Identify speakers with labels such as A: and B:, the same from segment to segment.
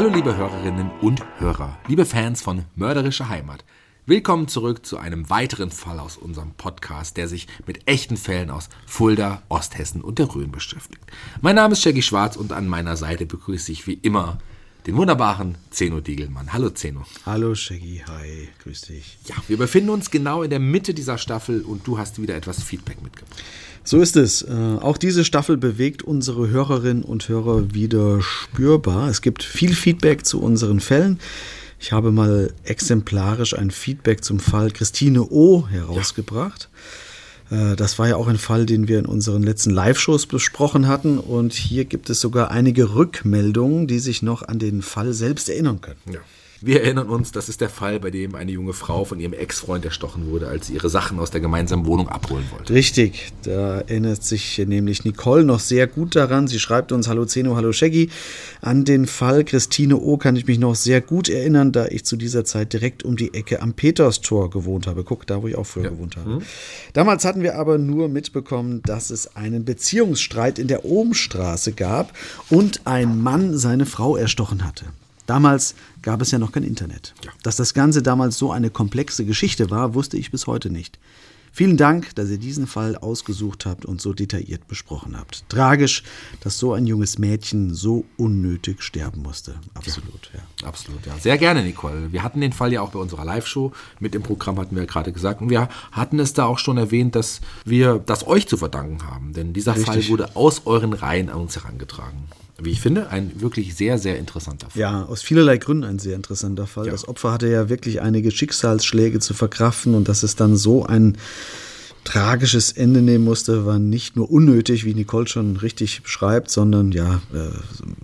A: Hallo liebe Hörerinnen und Hörer, liebe Fans von Mörderische Heimat. Willkommen zurück zu einem weiteren Fall aus unserem Podcast, der sich mit echten Fällen aus Fulda, Osthessen und der Rhön beschäftigt. Mein Name ist Shaggy Schwarz und an meiner Seite begrüße ich wie immer den wunderbaren Zeno Diegelmann. Hallo Zeno.
B: Hallo Shaggy, hi, grüß dich.
A: Ja, wir befinden uns genau in der Mitte dieser Staffel und du hast wieder etwas Feedback mitgebracht.
B: So ist es. Äh, auch diese Staffel bewegt unsere Hörerinnen und Hörer wieder spürbar. Es gibt viel Feedback zu unseren Fällen. Ich habe mal exemplarisch ein Feedback zum Fall Christine O. herausgebracht. Ja. Das war ja auch ein Fall, den wir in unseren letzten Live-Shows besprochen hatten. Und hier gibt es sogar einige Rückmeldungen, die sich noch an den Fall selbst erinnern können.
A: Ja. Wir erinnern uns, das ist der Fall, bei dem eine junge Frau von ihrem Ex-Freund erstochen wurde, als sie ihre Sachen aus der gemeinsamen Wohnung abholen wollte.
B: Richtig, da erinnert sich nämlich Nicole noch sehr gut daran. Sie schreibt uns Hallo Zeno, Hallo Shaggy. An den Fall Christine O. kann ich mich noch sehr gut erinnern, da ich zu dieser Zeit direkt um die Ecke am Peterstor gewohnt habe. Guck, da wo ich auch früher ja. gewohnt habe. Mhm. Damals hatten wir aber nur mitbekommen, dass es einen Beziehungsstreit in der Ohmstraße gab und ein Mann seine Frau erstochen hatte. Damals gab es ja noch kein Internet. Ja. Dass das Ganze damals so eine komplexe Geschichte war, wusste ich bis heute nicht. Vielen Dank, dass ihr diesen Fall ausgesucht habt und so detailliert besprochen habt. Tragisch, dass so ein junges Mädchen so unnötig sterben musste. Absolut, ja.
A: ja. Absolut, ja. Sehr gerne, Nicole. Wir hatten den Fall ja auch bei unserer Live-Show. Mit dem Programm hatten wir ja gerade gesagt. Und wir hatten es da auch schon erwähnt, dass wir das euch zu verdanken haben. Denn dieser Richtig. Fall wurde aus euren Reihen an uns herangetragen wie ich finde, ein wirklich sehr, sehr interessanter Fall.
B: Ja, aus vielerlei Gründen ein sehr interessanter Fall. Ja. Das Opfer hatte ja wirklich einige Schicksalsschläge zu verkraften und dass es dann so ein tragisches Ende nehmen musste, war nicht nur unnötig, wie Nicole schon richtig beschreibt, sondern ja, äh,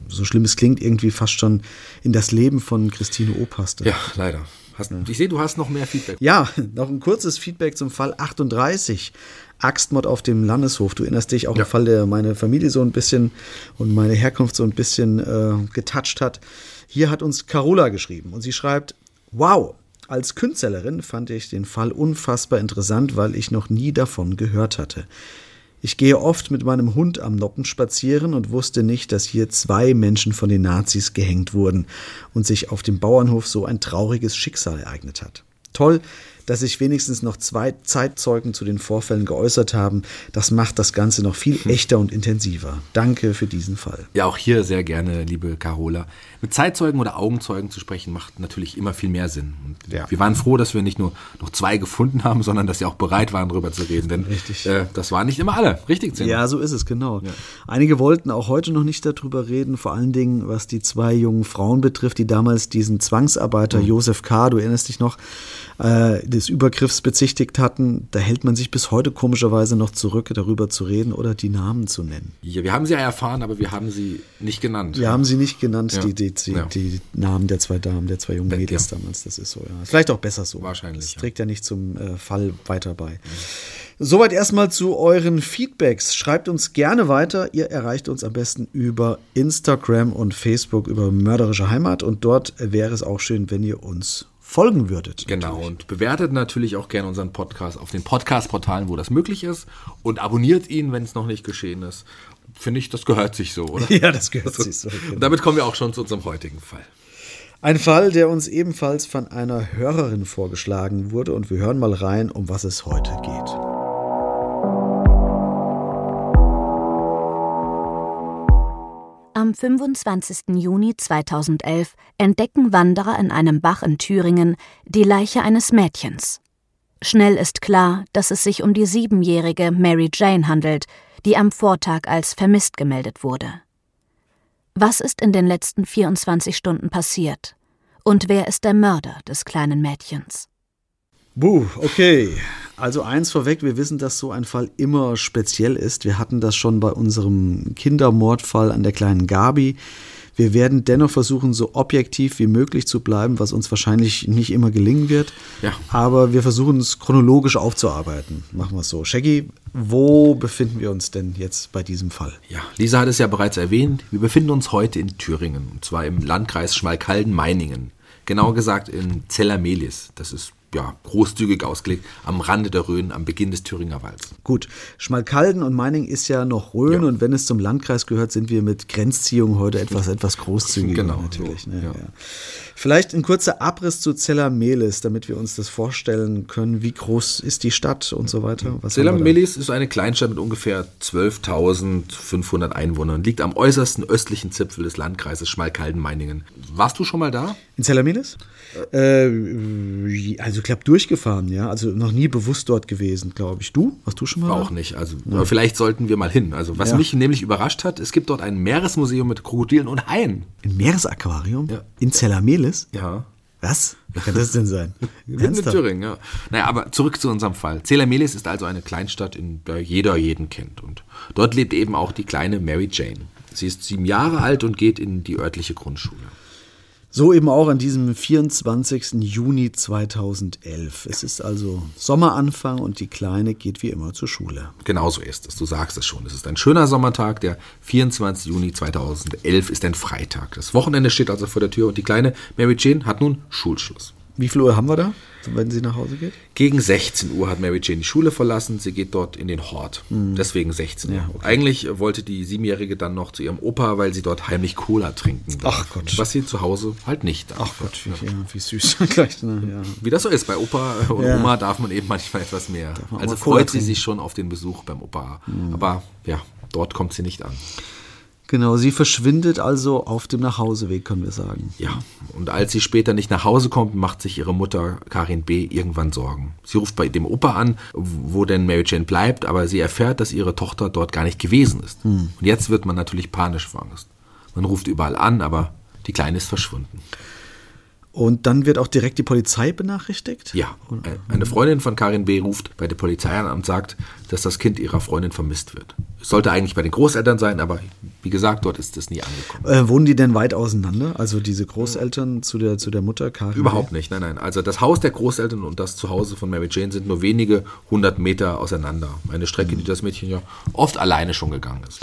B: so schlimm es klingt, irgendwie fast schon in das Leben von Christine O passte.
A: Ja, leider. Hast, ich sehe, du hast noch mehr Feedback.
B: Ja, noch ein kurzes Feedback zum Fall 38. Axtmord auf dem Landeshof. Du erinnerst dich auch ja. ein Fall, der meine Familie so ein bisschen und meine Herkunft so ein bisschen äh, getoucht hat. Hier hat uns Carola geschrieben und sie schreibt: Wow, als Künstlerin fand ich den Fall unfassbar interessant, weil ich noch nie davon gehört hatte. Ich gehe oft mit meinem Hund am Noppen spazieren und wusste nicht, dass hier zwei Menschen von den Nazis gehängt wurden und sich auf dem Bauernhof so ein trauriges Schicksal ereignet hat. Toll, dass sich wenigstens noch zwei Zeitzeugen zu den Vorfällen geäußert haben. Das macht das Ganze noch viel hm. echter und intensiver. Danke für diesen Fall.
A: Ja, auch hier sehr gerne, liebe Carola. Mit Zeitzeugen oder Augenzeugen zu sprechen, macht natürlich immer viel mehr Sinn. Ja. Wir waren froh, dass wir nicht nur noch zwei gefunden haben, sondern dass sie auch bereit waren, darüber zu reden. Denn Richtig. Äh, das waren nicht immer alle. Richtig,
B: Zimmer. Ja, so ist es, genau. Ja. Einige wollten auch heute noch nicht darüber reden, vor allen Dingen, was die zwei jungen Frauen betrifft, die damals diesen Zwangsarbeiter mhm. Josef K., du erinnerst dich noch, äh, des Übergriffs bezichtigt hatten. Da hält man sich bis heute komischerweise noch zurück, darüber zu reden oder die Namen zu nennen.
A: Ja, wir haben sie ja erfahren, aber wir haben sie nicht genannt.
B: Wir haben sie nicht genannt,
A: Ja.
B: die, die, die,
A: Ja.
B: die Namen der zwei Damen, der zwei jungen
A: Ja.
B: Mädels damals. Das ist so, ja. Vielleicht auch besser so.
A: Wahrscheinlich,
B: Das trägt ja nicht zum äh, Fall weiter bei. Soweit erstmal zu euren Feedbacks. Schreibt uns gerne weiter. Ihr erreicht uns am besten über Instagram und Facebook über Mörderische Heimat. Und dort wäre es auch schön, wenn ihr uns folgen würdet.
A: Genau, und bewertet natürlich auch gerne unseren Podcast auf den Podcast-Portalen, wo das möglich ist. Und abonniert ihn, wenn es noch nicht geschehen ist. Finde ich, das gehört sich so, oder?
B: Ja, das gehört sich so.
A: Und damit kommen wir auch schon zu unserem heutigen Fall.
B: Ein Fall, der uns ebenfalls von einer Hörerin vorgeschlagen wurde. Und wir hören mal rein, um was es heute geht.
C: Am 25. Juni 2011 entdecken Wanderer in einem Bach in Thüringen die Leiche eines Mädchens. Schnell ist klar, dass es sich um die siebenjährige Mary Jane handelt, die am Vortag als vermisst gemeldet wurde. Was ist in den letzten 24 Stunden passiert? Und wer ist der Mörder des kleinen Mädchens?
B: Buh, okay. Also eins vorweg, wir wissen, dass so ein Fall immer speziell ist. Wir hatten das schon bei unserem Kindermordfall an der kleinen Gabi. Wir werden dennoch versuchen, so objektiv wie möglich zu bleiben, was uns wahrscheinlich nicht immer gelingen wird.
A: Ja.
B: Aber wir versuchen es chronologisch aufzuarbeiten. Machen wir es so. Shaggy, wo befinden wir uns denn jetzt bei diesem Fall?
A: Ja, Lisa hat es ja bereits erwähnt. Wir befinden uns heute in Thüringen, und zwar im Landkreis Schmalkalden-Meiningen. Genauer gesagt in Zellermelis. Das ist ja großzügig ausgelegt am Rande der Rhön, am Beginn des Thüringer Walds.
B: Gut, Schmalkalden und Meining ist ja noch Rhön
A: Ja.
B: und wenn es zum Landkreis gehört, sind wir mit Grenzziehung heute etwas, etwas großzügiger
A: Genau,
B: natürlich.
A: so,
B: ne,
A: ja.
B: ja. Vielleicht ein kurzer Abriss zu Zellermelis, damit wir uns das vorstellen können. Wie groß ist die Stadt und so weiter? Was?
A: Zellermelis ist eine Kleinstadt mit ungefähr 12.500 Einwohnern, liegt am äußersten östlichen Zipfel des Landkreises Schmalkalden-Meiningen. Warst du schon mal da?
B: In Zellermelis? Äh, also ich glaube durchgefahren, ja. Also noch nie bewusst dort gewesen, glaube ich. Du? Warst du schon mal?
A: Auch
B: da?
A: nicht. Also aber vielleicht sollten wir mal hin. Also was
B: Ja.
A: mich nämlich überrascht hat, es gibt dort ein Meeresmuseum mit Krokodilen und Haien.
B: Ein Meeresaquarium?
A: Ja.
B: In Zellermelis?
A: Ja.
B: Was? Wie kann das denn sein?
A: In? Thüringen, ja. Naja, aber zurück zu unserem Fall. Zelamelis ist also eine Kleinstadt, in der jeder jeden kennt. Und dort lebt eben auch die kleine Mary Jane. Sie ist sieben Jahre alt und geht in die örtliche Grundschule.
B: So eben auch an diesem 24. Juni 2011. Es ist also Sommeranfang und die Kleine geht wie immer zur Schule.
A: Genauso ist es, du sagst es schon. Es ist ein schöner Sommertag, der 24. Juni 2011 ist ein Freitag. Das Wochenende steht also vor der Tür und die kleine Mary Jane hat nun Schulschluss.
B: Wie viel Uhr haben wir da, wenn sie nach Hause geht?
A: Gegen 16 Uhr hat Mary Jane die Schule verlassen. Sie geht dort in den Hort. Deswegen 16 Uhr.
B: Ja, okay.
A: Eigentlich wollte die Siebenjährige dann noch zu ihrem Opa, weil sie dort heimlich Cola trinken darf.
B: Ach Gott.
A: Was sie zu Hause halt nicht darf.
B: Ach Gott, wie, ja, wie süß. Gleich, ne? ja.
A: Wie das so ist, bei Opa und
B: Ja.
A: Oma darf man eben manchmal etwas mehr.
B: man
A: Also freut sie sich schon auf den Besuch beim Opa. Aber ja, dort kommt sie nicht an.
B: Genau, sie verschwindet also auf dem Nachhauseweg, können wir sagen.
A: Ja, und als sie später nicht nach Hause kommt, macht sich ihre Mutter Karin B. irgendwann Sorgen. Sie ruft bei dem Opa an, wo denn Mary Jane bleibt, aber sie erfährt, dass ihre Tochter dort gar nicht gewesen ist. Und jetzt wird man natürlich panisch vor Angst. Man ruft überall an, aber die Kleine ist verschwunden.
B: Und dann wird auch direkt die Polizei benachrichtigt?
A: Ja, eine Freundin von Karin B. ruft bei der Polizei an und sagt, dass das Kind ihrer Freundin vermisst wird. Es sollte eigentlich bei den Großeltern sein, aber wie gesagt, dort ist es nie angekommen.
B: Äh, wohnen die denn weit auseinander? Also diese Großeltern zu der, zu der Mutter, Karin?
A: Überhaupt nicht, nein, nein. Also das Haus der Großeltern und das Zuhause von Mary Jane sind nur wenige hundert Meter auseinander. Eine Strecke, die das Mädchen ja oft alleine schon gegangen ist.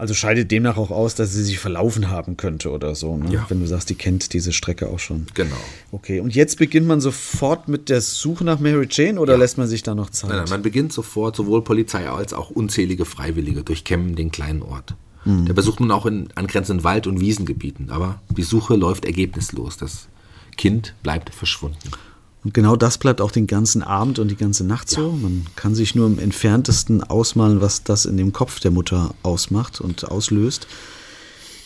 B: Also scheidet demnach auch aus, dass sie sich verlaufen haben könnte oder so, ne?
A: Ja.
B: wenn du sagst, die kennt diese Strecke auch schon.
A: Genau.
B: Okay, und jetzt beginnt man sofort mit der Suche nach Mary Jane oder lässt man sich da noch Zeit?
A: Nein, nein, man beginnt sofort, sowohl Polizei als auch unzählige Freiwillige durchkämmen den kleinen Ort. Der besucht nun auch in angrenzenden Wald- und Wiesengebieten, aber die Suche läuft ergebnislos. Das Kind bleibt verschwunden.
B: Und genau das bleibt auch den ganzen Abend und die ganze Nacht so. Man kann sich nur im entferntesten ausmalen, was das in dem Kopf der Mutter ausmacht und auslöst.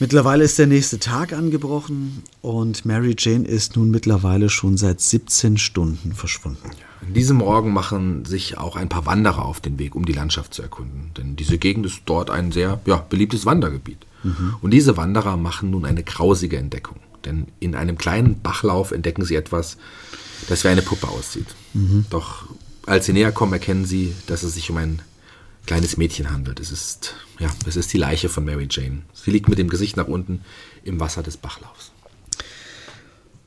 B: Mittlerweile ist der nächste Tag angebrochen und Mary Jane ist nun mittlerweile schon seit 17 Stunden verschwunden.
A: An diesem Morgen machen sich auch ein paar Wanderer auf den Weg, um die Landschaft zu erkunden. Denn diese Gegend ist dort ein sehr ja, beliebtes Wandergebiet. Und diese Wanderer machen nun eine grausige Entdeckung. Denn in einem kleinen Bachlauf entdecken sie etwas, das wie eine Puppe aussieht. Mhm. Doch als sie näher kommen, erkennen sie, dass es sich um ein kleines Mädchen handelt. Es ist, ja, es ist die Leiche von Mary Jane. Sie liegt mit dem Gesicht nach unten im Wasser des Bachlaufs.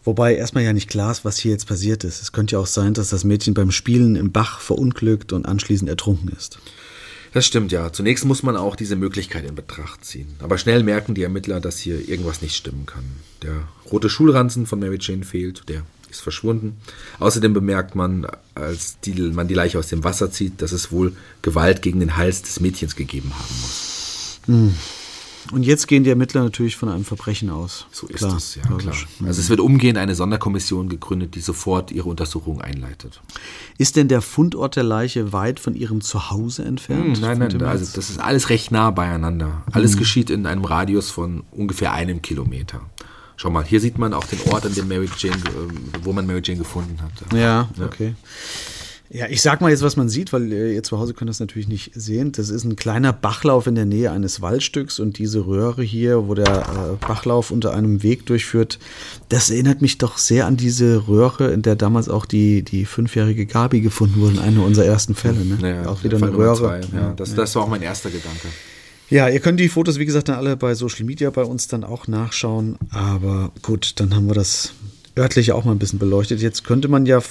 B: Wobei erstmal ja nicht klar ist, was hier jetzt passiert ist. Es könnte ja auch sein, dass das Mädchen beim Spielen im Bach verunglückt und anschließend ertrunken ist.
A: Das stimmt ja. Zunächst muss man auch diese Möglichkeit in Betracht ziehen. Aber schnell merken die Ermittler, dass hier irgendwas nicht stimmen kann. Der rote Schulranzen von Mary Jane fehlt, der ist verschwunden. Außerdem bemerkt man, als die, man die Leiche aus dem Wasser zieht, dass es wohl Gewalt gegen den Hals des Mädchens gegeben haben muss.
B: Hm. Und jetzt gehen die Ermittler natürlich von einem Verbrechen aus.
A: So ist klar, es, ja, klar. Also es wird umgehend eine Sonderkommission gegründet, die sofort ihre Untersuchung einleitet.
B: Ist denn der Fundort der Leiche weit von ihrem Zuhause entfernt?
A: Hm, nein, nein, also das ist alles recht nah beieinander. Alles hm. geschieht in einem Radius von ungefähr einem Kilometer. Schau mal, hier sieht man auch den Ort, an dem Mary Jane, äh, wo man Mary Jane gefunden hat.
B: Ja, ja. okay. Ja, ich sag mal jetzt, was man sieht, weil äh, ihr zu Hause könnt das natürlich nicht sehen. Das ist ein kleiner Bachlauf in der Nähe eines Waldstücks und diese Röhre hier, wo der äh, Bachlauf unter einem Weg durchführt, das erinnert mich doch sehr an diese Röhre, in der damals auch die, die fünfjährige Gabi gefunden wurde, eine unserer ersten Fälle. Ne?
A: Ja, auch wieder eine Röhre. Zwei, ja, das, das war auch mein erster Gedanke.
B: Ja, ihr könnt die Fotos, wie gesagt, dann alle bei Social Media bei uns dann auch nachschauen. Aber gut, dann haben wir das örtliche auch mal ein bisschen beleuchtet. Jetzt könnte man ja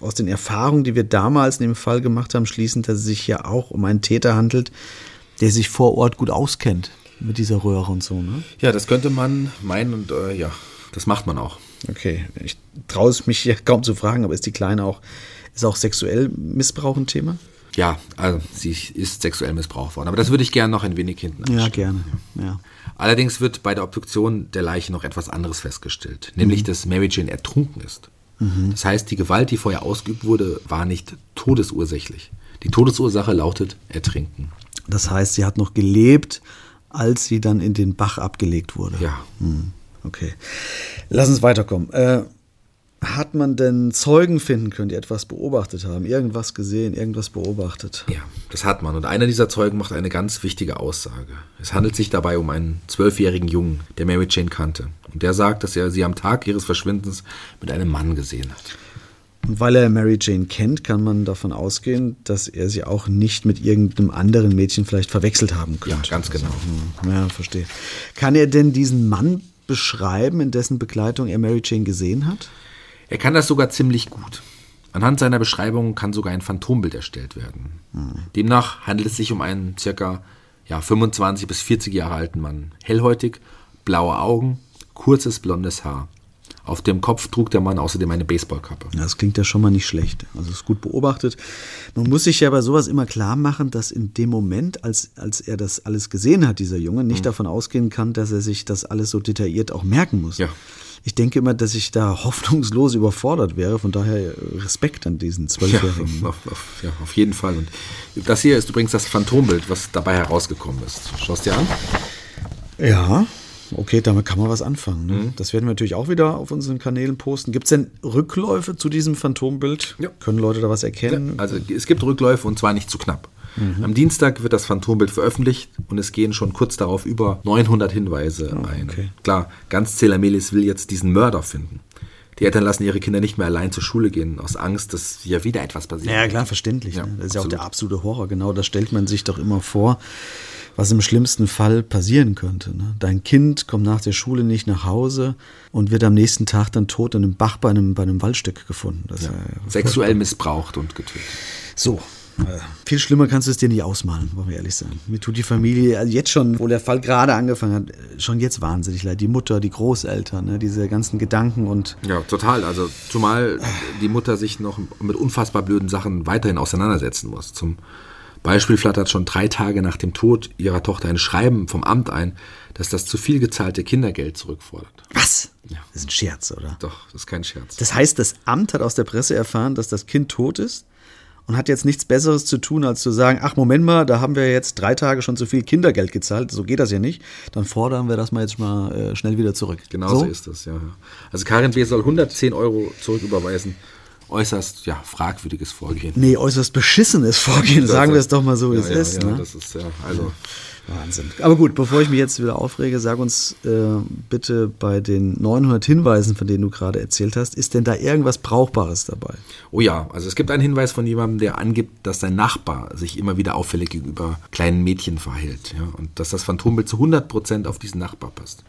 B: aus den Erfahrungen, die wir damals in dem Fall gemacht haben, schließen, dass es sich ja auch um einen Täter handelt, der sich vor Ort gut auskennt mit dieser Röhre und so. Ne?
A: Ja, das könnte man meinen und äh, ja, das macht man auch.
B: Okay, ich traue es mich ja kaum zu fragen, aber ist die Kleine auch, ist auch sexuell Missbrauch ein Thema?
A: Ja, also sie ist sexuell missbraucht worden. Aber das würde ich gerne noch ein wenig hinten
B: anschauen. Ja, gerne. Ja.
A: Allerdings wird bei der Obduktion der Leiche noch etwas anderes festgestellt, nämlich mhm. dass Mary Jane ertrunken ist. Mhm. Das heißt, die Gewalt, die vorher ausgeübt wurde, war nicht todesursächlich. Die Todesursache lautet Ertrinken.
B: Das heißt, sie hat noch gelebt, als sie dann in den Bach abgelegt wurde.
A: Ja.
B: Mhm. Okay. Lass uns weiterkommen. Äh, hat man denn Zeugen finden können, die etwas beobachtet haben, irgendwas gesehen, irgendwas beobachtet?
A: Ja, das hat man. Und einer dieser Zeugen macht eine ganz wichtige Aussage. Es handelt sich dabei um einen zwölfjährigen Jungen, der Mary Jane kannte. Und der sagt, dass er sie am Tag ihres Verschwindens mit einem Mann gesehen hat.
B: Und weil er Mary Jane kennt, kann man davon ausgehen, dass er sie auch nicht mit irgendeinem anderen Mädchen vielleicht verwechselt haben könnte.
A: Ja, ganz genau.
B: Also, ja, verstehe. Kann er denn diesen Mann beschreiben, in dessen Begleitung er Mary Jane gesehen hat?
A: Er kann das sogar ziemlich gut. Anhand seiner Beschreibung kann sogar ein Phantombild erstellt werden. Hm. Demnach handelt es sich um einen circa ja, 25 bis 40 Jahre alten Mann. Hellhäutig, blaue Augen, kurzes blondes Haar. Auf dem Kopf trug der Mann außerdem eine Baseballkappe.
B: Das klingt ja schon mal nicht schlecht. Also ist gut beobachtet. Man muss sich ja bei sowas immer klar machen, dass in dem Moment, als, als er das alles gesehen hat, dieser Junge, nicht mhm. davon ausgehen kann, dass er sich das alles so detailliert auch merken muss.
A: Ja
B: ich denke immer, dass ich da hoffnungslos überfordert wäre. Von daher Respekt an diesen Zwölfjährigen.
A: Ja, ja, auf jeden Fall. Und das hier ist übrigens das Phantombild, was dabei herausgekommen ist. Schaust dir an?
B: Ja, okay, damit kann man was anfangen. Ne? Mhm. Das werden wir natürlich auch wieder auf unseren Kanälen posten. Gibt es denn Rückläufe zu diesem Phantombild? Ja. Können Leute da was erkennen?
A: Ja, also es gibt Rückläufe und zwar nicht zu knapp. Mhm. Am Dienstag wird das Phantombild veröffentlicht und es gehen schon kurz darauf über 900 Hinweise oh, ein. Okay. Klar, ganz Zelamelis will jetzt diesen Mörder finden. Die Eltern lassen ihre Kinder nicht mehr allein zur Schule gehen, aus Angst, dass ja wieder etwas passiert.
B: Ja, klar, verständlich. Ja, ne? Das ist absolut. ja auch der absolute Horror. Genau, das stellt man sich doch immer vor, was im schlimmsten Fall passieren könnte. Ne? Dein Kind kommt nach der Schule nicht nach Hause und wird am nächsten Tag dann tot in einem Bach bei einem, bei einem Waldstück gefunden.
A: Ja. Ja Sexuell missbraucht und getötet.
B: So, viel schlimmer kannst du es dir nicht ausmalen, wollen wir ehrlich sein. Mir tut die Familie also jetzt schon, wo der Fall gerade angefangen hat, schon jetzt wahnsinnig leid. Die Mutter, die Großeltern, ne, diese ganzen Gedanken und.
A: Ja, total. Also, zumal die Mutter sich noch mit unfassbar blöden Sachen weiterhin auseinandersetzen muss. Zum Beispiel flattert schon drei Tage nach dem Tod ihrer Tochter ein Schreiben vom Amt ein, dass das zu viel gezahlte Kindergeld zurückfordert.
B: Was? Ja. Das ist ein Scherz, oder?
A: Doch, das ist kein Scherz.
B: Das heißt, das Amt hat aus der Presse erfahren, dass das Kind tot ist? Und hat jetzt nichts Besseres zu tun, als zu sagen, ach Moment mal, da haben wir jetzt drei Tage schon zu viel Kindergeld gezahlt, so geht das ja nicht, dann fordern wir das mal jetzt mal äh, schnell wieder zurück.
A: Genau so? so ist das, ja. Also Karin B. soll 110 Euro zurücküberweisen äußerst ja, fragwürdiges Vorgehen.
B: Nee, äußerst beschissenes Vorgehen, sagen wir es doch mal so, wie
A: ja,
B: es
A: ja,
B: ist.
A: Ja,
B: ne?
A: das ist ja, also.
B: Wahnsinn. Aber gut, bevor ich mich jetzt wieder aufrege, sag uns äh, bitte bei den 900 Hinweisen, von denen du gerade erzählt hast, ist denn da irgendwas Brauchbares dabei?
A: Oh ja, also es gibt einen Hinweis von jemandem, der angibt, dass sein Nachbar sich immer wieder auffällig gegenüber kleinen Mädchen verhält. Ja, und dass das Phantombild zu 100 Prozent auf diesen Nachbar passt.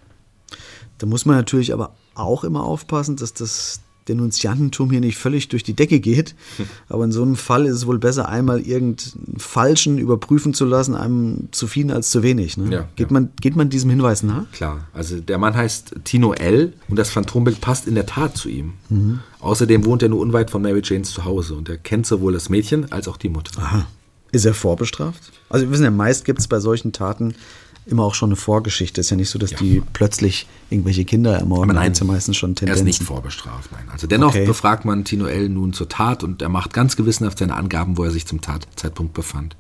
B: Da muss man natürlich aber auch immer aufpassen, dass das Denunziantentum hier nicht völlig durch die Decke geht. Aber in so einem Fall ist es wohl besser, einmal irgendeinen Falschen überprüfen zu lassen, einem zu viel als zu wenig. Ne?
A: Ja,
B: geht,
A: ja.
B: Man, geht man diesem Hinweis nach?
A: Klar, also der Mann heißt Tino L. und das Phantombild passt in der Tat zu ihm. Außerdem wohnt er nur unweit von Mary Janes Zuhause und er kennt sowohl das Mädchen als auch die Mutter.
B: Aha. Ist er vorbestraft? Also wir wissen ja, meist gibt es bei solchen Taten immer auch schon eine Vorgeschichte. Ist ja nicht so, dass die plötzlich irgendwelche Kinder ermorden.
A: Aber nein,
B: ja meistens schon
A: Er
B: Tendenzen.
A: ist nicht vorbestraft, nein. Also dennoch
B: Okay.
A: befragt man Tino L. nun zur Tat und er macht ganz gewissenhaft seine Angaben, wo er sich zum Tatzeitpunkt befand.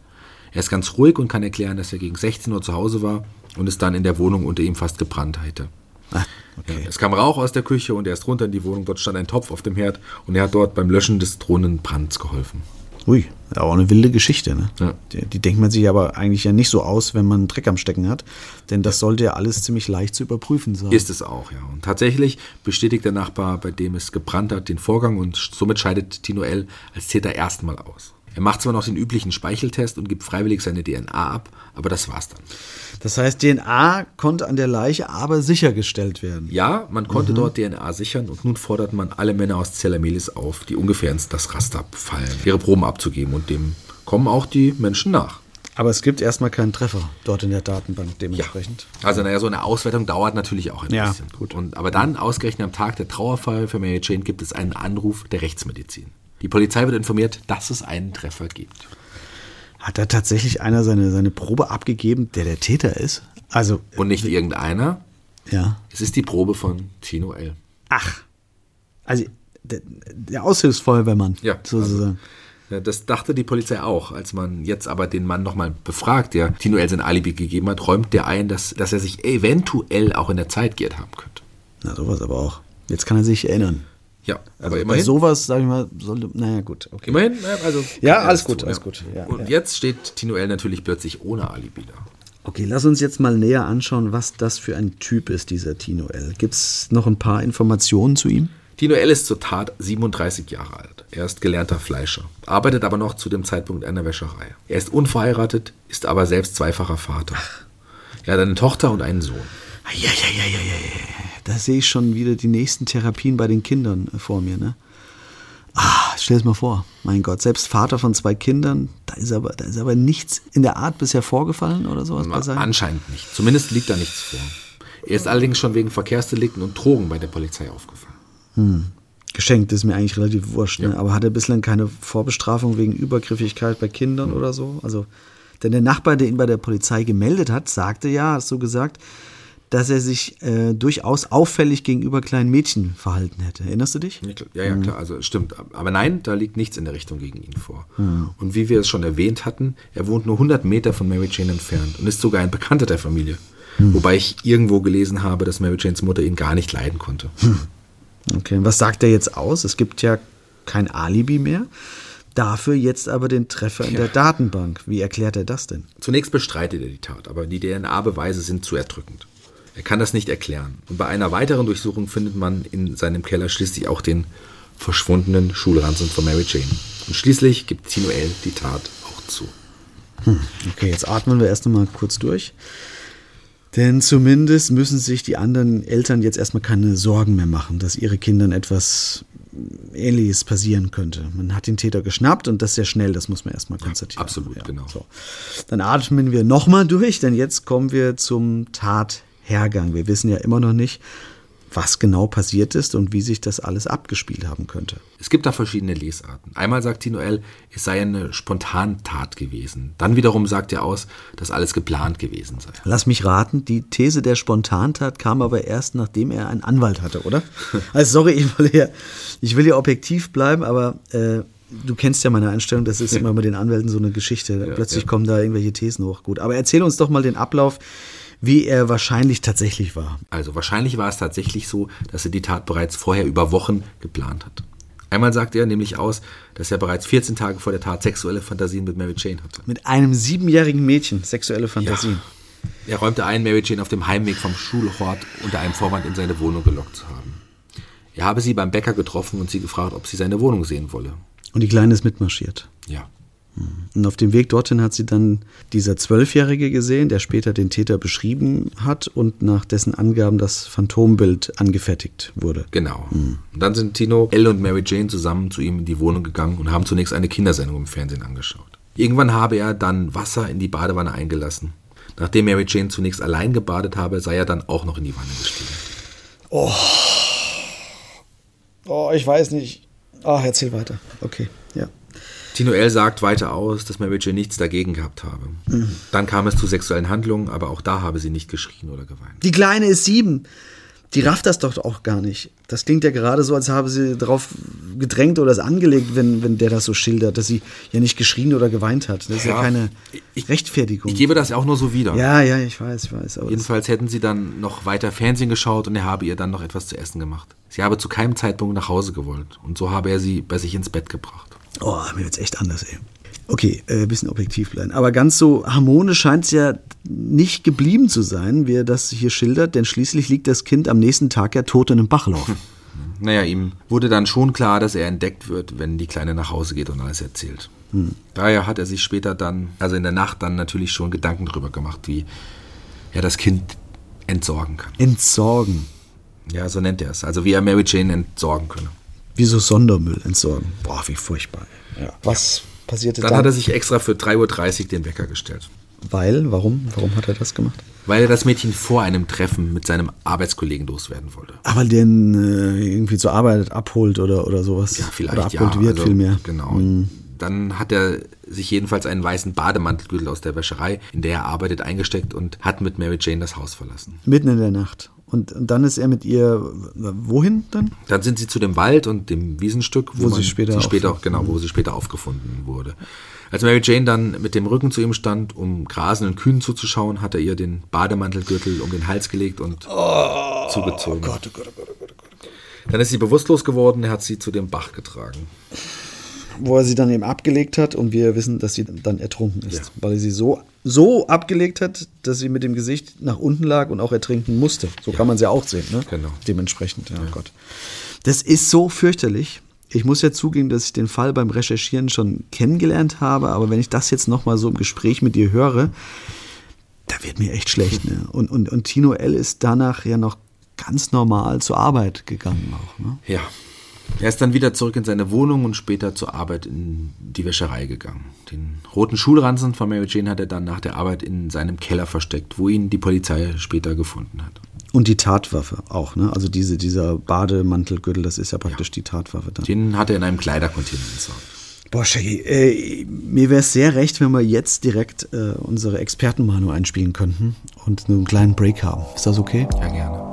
A: Er ist ganz ruhig und kann erklären, dass er gegen 16 Uhr zu Hause war und es dann in der Wohnung unter ihm fast gebrannt hätte.
B: Ah, okay.
A: Es kam Rauch aus der Küche und er ist runter in die Wohnung. Dort stand ein Topf auf dem Herd und er hat dort beim Löschen des drohenden Brands geholfen.
B: Ui, auch eine wilde Geschichte. Ne?
A: Ja.
B: Die, die denkt man sich aber eigentlich ja nicht so aus, wenn man einen Dreck am Stecken hat. Denn das sollte ja alles ziemlich leicht zu überprüfen sein.
A: Ist es auch, ja. Und tatsächlich bestätigt der Nachbar, bei dem es gebrannt hat, den Vorgang und somit scheidet Tino L. als Täter erstmal aus. Er macht zwar noch den üblichen Speicheltest und gibt freiwillig seine DNA ab, aber das war's dann.
B: Das heißt, DNA konnte an der Leiche aber sichergestellt werden.
A: Ja, man konnte dort DNA sichern und nun fordert man alle Männer aus Zellamelis auf, die ungefähr ins das Raster fallen, ihre Proben abzugeben und dem kommen auch die Menschen nach.
B: Aber es gibt erstmal keinen Treffer dort in der Datenbank dementsprechend.
A: Also naja, so eine Auswertung dauert natürlich auch ein
B: Ja,
A: bisschen.
B: gut.
A: Und, aber dann, ausgerechnet am Tag der Trauerfeier für Mary Jane, gibt es einen Anruf der Rechtsmedizin. Die Polizei wird informiert, dass es einen Treffer gibt.
B: Hat da tatsächlich einer seine, seine Probe abgegeben, der der Täter ist? Also,
A: Und nicht irgendeiner,
B: ja.
A: es ist die Probe von Tino L.
B: Ach. Also, der, der Aushilfsfeuerwehrmann,
A: Ja,
B: sozusagen.
A: Ja, Das dachte die Polizei auch. Als man jetzt aber den Mann nochmal befragt, der Tino L sein Alibi gegeben hat, räumt der ein, dass, dass er sich eventuell auch in der Zeit geirrt haben könnte.
B: Na, sowas aber auch. Jetzt kann er sich erinnern.
A: Ja, aber
B: Also Bei
A: immerhin.
B: sowas, sag ich mal, sollte. Naja, gut. Okay.
A: Immerhin, ja, also.
B: Ja, alles gut, alles gut. Ja,
A: Und
B: ja.
A: jetzt steht Tino L natürlich plötzlich ohne Alibi da.
B: Okay, lass uns jetzt mal näher anschauen, was das für ein Typ ist, dieser Tino L. Gibt es noch ein paar Informationen zu ihm?
A: Tino L. ist zur Tat 37 Jahre alt. Er ist gelernter Fleischer, arbeitet aber noch zu dem Zeitpunkt in der Wäscherei. Er ist unverheiratet, ist aber selbst zweifacher Vater. Er hat eine Tochter und einen Sohn.
B: Ja, ja, ja, ja, ja, ja. Da sehe ich schon wieder die nächsten Therapien bei den Kindern äh, vor mir, ne? Ah, stell es mal vor. Mein Gott, selbst Vater von zwei Kindern, da ist aber, da ist aber nichts in der Art bisher vorgefallen oder sowas bei seinem?
A: Anscheinend nicht. Zumindest liegt da nichts vor. Er ist allerdings schon wegen Verkehrsdelikten und Drogen bei der Polizei aufgefallen.
B: Geschenkt ist mir eigentlich relativ wurscht, ne? aber hat er bislang keine Vorbestrafung wegen Übergriffigkeit bei Kindern oder so? Also, denn der Nachbar, der ihn bei der Polizei gemeldet hat, sagte ja, hast du gesagt, dass er sich äh, durchaus auffällig gegenüber kleinen Mädchen verhalten hätte. Erinnerst du dich?
A: Ja, ja, klar, also stimmt. Aber nein, da liegt nichts in der Richtung gegen ihn vor.
B: Hm.
A: Und wie wir es schon erwähnt hatten, er wohnt nur 100 Meter von Mary Jane entfernt und ist sogar ein Bekannter der Familie.
B: Hm.
A: Wobei ich irgendwo gelesen habe, dass Mary Janes Mutter ihn gar nicht leiden konnte.
B: Okay, und was sagt er jetzt aus? Es gibt ja kein Alibi mehr. Dafür jetzt aber den Treffer in der Datenbank. Wie erklärt er das denn?
A: Zunächst bestreitet er die Tat, aber die DNA-Beweise sind zu erdrückend. Er kann das nicht erklären. Und bei einer weiteren Durchsuchung findet man in seinem Keller schließlich auch den verschwundenen Schulranzen von Mary Jane. Und schließlich gibt Tino L. die Tat auch zu.
B: Okay, jetzt atmen wir erst einmal kurz durch. Denn zumindest müssen sich die anderen Eltern jetzt erstmal keine Sorgen mehr machen, dass ihre Kindern etwas Ähnliches passieren könnte. Man hat den Täter geschnappt und das sehr schnell, das muss man erstmal konstatieren.
A: absolut, genau.
B: So. Dann atmen wir nochmal durch, denn jetzt kommen wir zum Tathergang. Wir wissen ja immer noch nicht, was genau passiert ist und wie sich das alles abgespielt haben könnte.
A: Es gibt da verschiedene Lesarten. Einmal sagt Tino L., es sei eine Spontantat gewesen. Dann wiederum sagt er aus, dass alles geplant gewesen sei.
B: Lass mich raten, die These der Spontantat kam aber erst, nachdem er einen Anwalt hatte, oder? Also sorry, ich will ja, ich will ja objektiv bleiben, aber äh, du kennst ja meine Einstellung, das ist immer mit den Anwälten so eine Geschichte. Plötzlich
A: ja.
B: kommen da irgendwelche Thesen hoch. Gut, aber erzähl uns doch mal den Ablauf, wie er wahrscheinlich tatsächlich war.
A: Also wahrscheinlich war es tatsächlich so, dass er die Tat bereits vorher über Wochen geplant hat. Einmal sagt er nämlich aus, dass er bereits 14 Tage vor der Tat sexuelle Fantasien mit Mary Jane hatte.
B: Mit einem siebenjährigen Mädchen sexuelle Fantasien.
A: Ja. Er räumte ein, Mary Jane auf dem Heimweg vom Schulhort unter einem Vorwand in seine Wohnung gelockt zu haben. Er habe sie beim Bäcker getroffen und sie gefragt, ob sie seine Wohnung sehen wolle.
B: Und die Kleine ist mitmarschiert.
A: Ja.
B: Und auf dem Weg dorthin hat sie dann dieser Zwölfjährige gesehen, der später den Täter beschrieben hat und nach dessen Angaben das Phantombild angefertigt wurde.
A: Genau. Und dann sind Tino, Elle und Mary Jane zusammen zu ihm in die Wohnung gegangen und haben zunächst eine Kindersendung im Fernsehen angeschaut. Irgendwann habe er dann Wasser in die Badewanne eingelassen. Nachdem Mary Jane zunächst allein gebadet habe, sei er dann auch noch in die Wanne gestiegen.
B: Oh, ich weiß nicht. Ach, erzähl weiter. Okay, ja.
A: Tino L. sagt weiter aus, dass Mary Jane nichts dagegen gehabt habe. Dann kam es zu sexuellen Handlungen, aber auch da habe sie nicht geschrien oder geweint.
B: Die Kleine ist sieben. Die rafft das doch auch gar nicht. Das klingt ja gerade so, als habe sie darauf gedrängt oder es angelegt, wenn, wenn der das so schildert, dass sie ja nicht geschrien oder geweint hat. Das ist ja,
A: Ja,
B: keine
A: ich-
B: Rechtfertigung.
A: Ich gebe das auch nur so wieder.
B: ja, ja, ich weiß, ich weiß.
A: Jedenfalls hätten sie dann noch weiter Fernsehen geschaut und er habe ihr dann noch etwas zu essen gemacht. Sie habe zu keinem Zeitpunkt nach Hause gewollt und so habe er sie bei sich ins Bett gebracht.
B: Oh, mir wird's echt anders, ey. Okay, äh, bisschen objektiv bleiben. Aber ganz so harmonisch scheint es ja nicht geblieben zu sein, wie er das hier schildert, denn schließlich liegt das Kind am nächsten Tag ja tot in einem Bachlauf.
A: Naja, ihm wurde dann schon klar, dass er entdeckt wird, wenn die Kleine nach Hause geht und alles erzählt. Daher hat er sich später dann, also in der Nacht dann natürlich schon Gedanken darüber gemacht, wie er das Kind entsorgen kann.
B: Entsorgen.
A: Ja, so nennt er es. Also wie er Mary Jane entsorgen könne.
B: Wie so Sondermüll entsorgen. Boah, wie furchtbar. Ja. Was passierte
A: Dann
B: dann?
A: hat er sich extra für 3.30 Uhr den Wecker gestellt.
B: Weil, warum? Warum hat er das gemacht?
A: Weil er das Mädchen vor einem Treffen mit seinem Arbeitskollegen loswerden wollte.
B: Aber den äh, irgendwie zur Arbeit abholt oder, oder sowas.
A: Ja, vielleicht
B: Oder abholt
A: ja.
B: wird
A: also,
B: vielmehr.
A: Genau.
B: Hm.
A: Dann hat er sich jedenfalls einen weißen Bademantelgürtel aus der Wäscherei, in der er arbeitet, eingesteckt und hat mit Mary Jane das Haus verlassen.
B: Mitten in der Nacht. Und, und dann ist er mit ihr wohin dann?
A: Dann sind sie zu dem Wald und dem Wiesenstück, wo,
B: Wo sie später
A: später
B: aufgefunden
A: genau, wo sie später aufgefunden wurde. Als Mary Jane dann mit dem Rücken zu ihm stand, um grasenden Kühen zuzuschauen, hat er ihr den Bademantelgürtel um den Hals gelegt und zugezogen.
B: oh Gott, oh Gott, oh Gott.
A: Dann ist sie bewusstlos geworden, er hat sie zu dem Bach getragen.
B: Wo er sie dann eben abgelegt hat und wir wissen, dass sie dann ertrunken ist.
A: Ja.
B: Weil er sie so, so abgelegt hat, dass sie mit dem Gesicht nach unten lag und auch ertrinken musste. So kann man sie auch sehen. Ne?
A: Genau.
B: Dementsprechend, ja, Gott. Das ist so fürchterlich. Ich muss ja zugeben, dass ich den Fall beim Recherchieren schon kennengelernt habe, aber wenn ich das jetzt nochmal so im Gespräch mit dir höre, da wird mir echt schlecht. Ne? Und, und, und Tino L. ist danach ja noch ganz normal zur Arbeit gegangen auch. Ne?
A: Ja. Er ist dann wieder zurück in seine Wohnung und später zur Arbeit in die Wäscherei gegangen. Den roten Schulranzen von Mary Jane hat er dann nach der Arbeit in seinem Keller versteckt, wo ihn die Polizei später gefunden hat.
B: Und die Tatwaffe auch, ne? Also diese, dieser Bademantelgürtel, das ist ja praktisch die Tatwaffe dann.
A: Den hat er in einem Kleidercontainer entsorgt.
B: Boah, Shaggy, äh, mir wäre es sehr recht, wenn wir jetzt direkt äh, unsere Expertenmeinung einspielen könnten und einen kleinen Break haben. Ist das okay?
A: Ja, gerne.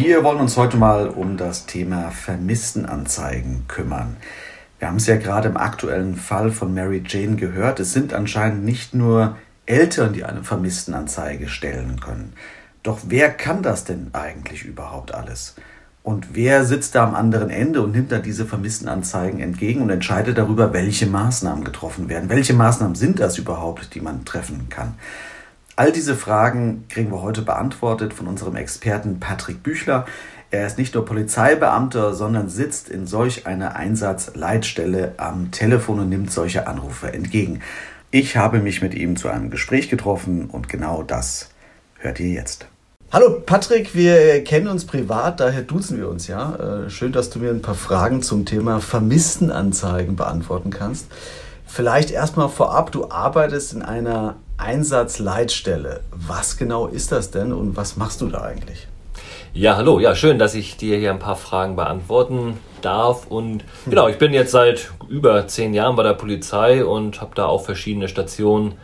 D: Wir wollen uns heute mal um das Thema Vermisstenanzeigen kümmern. Wir haben es ja gerade im aktuellen Fall von Mary Jane gehört. Es sind anscheinend nicht nur Eltern, die eine Vermisstenanzeige stellen können. Doch wer kann das denn eigentlich überhaupt alles? Und wer sitzt da am anderen Ende und nimmt da diese Vermisstenanzeigen entgegen und entscheidet darüber, welche Maßnahmen getroffen werden? Welche Maßnahmen sind das überhaupt, die man treffen kann? All diese Fragen kriegen wir heute beantwortet von unserem Experten Patrick Büchler. Er ist nicht nur Polizeibeamter, sondern sitzt in solch einer Einsatzleitstelle am Telefon und nimmt solche Anrufe entgegen. Ich habe mich mit ihm zu einem Gespräch getroffen und genau das hört ihr jetzt.
B: Hallo Patrick, wir kennen uns privat, daher duzen wir uns ja. Äh, Schön, dass du mir ein paar Fragen zum Thema Vermisstenanzeigen beantworten kannst. Vielleicht erstmal vorab, du arbeitest in einer Einsatzleitstelle. Was genau ist das denn und was machst du da eigentlich?
E: Ja, hallo. Ja, schön, dass ich dir hier ein paar Fragen beantworten darf. Und genau, ich bin jetzt seit über zehn Jahren bei der Polizei und habe da auch verschiedene Stationen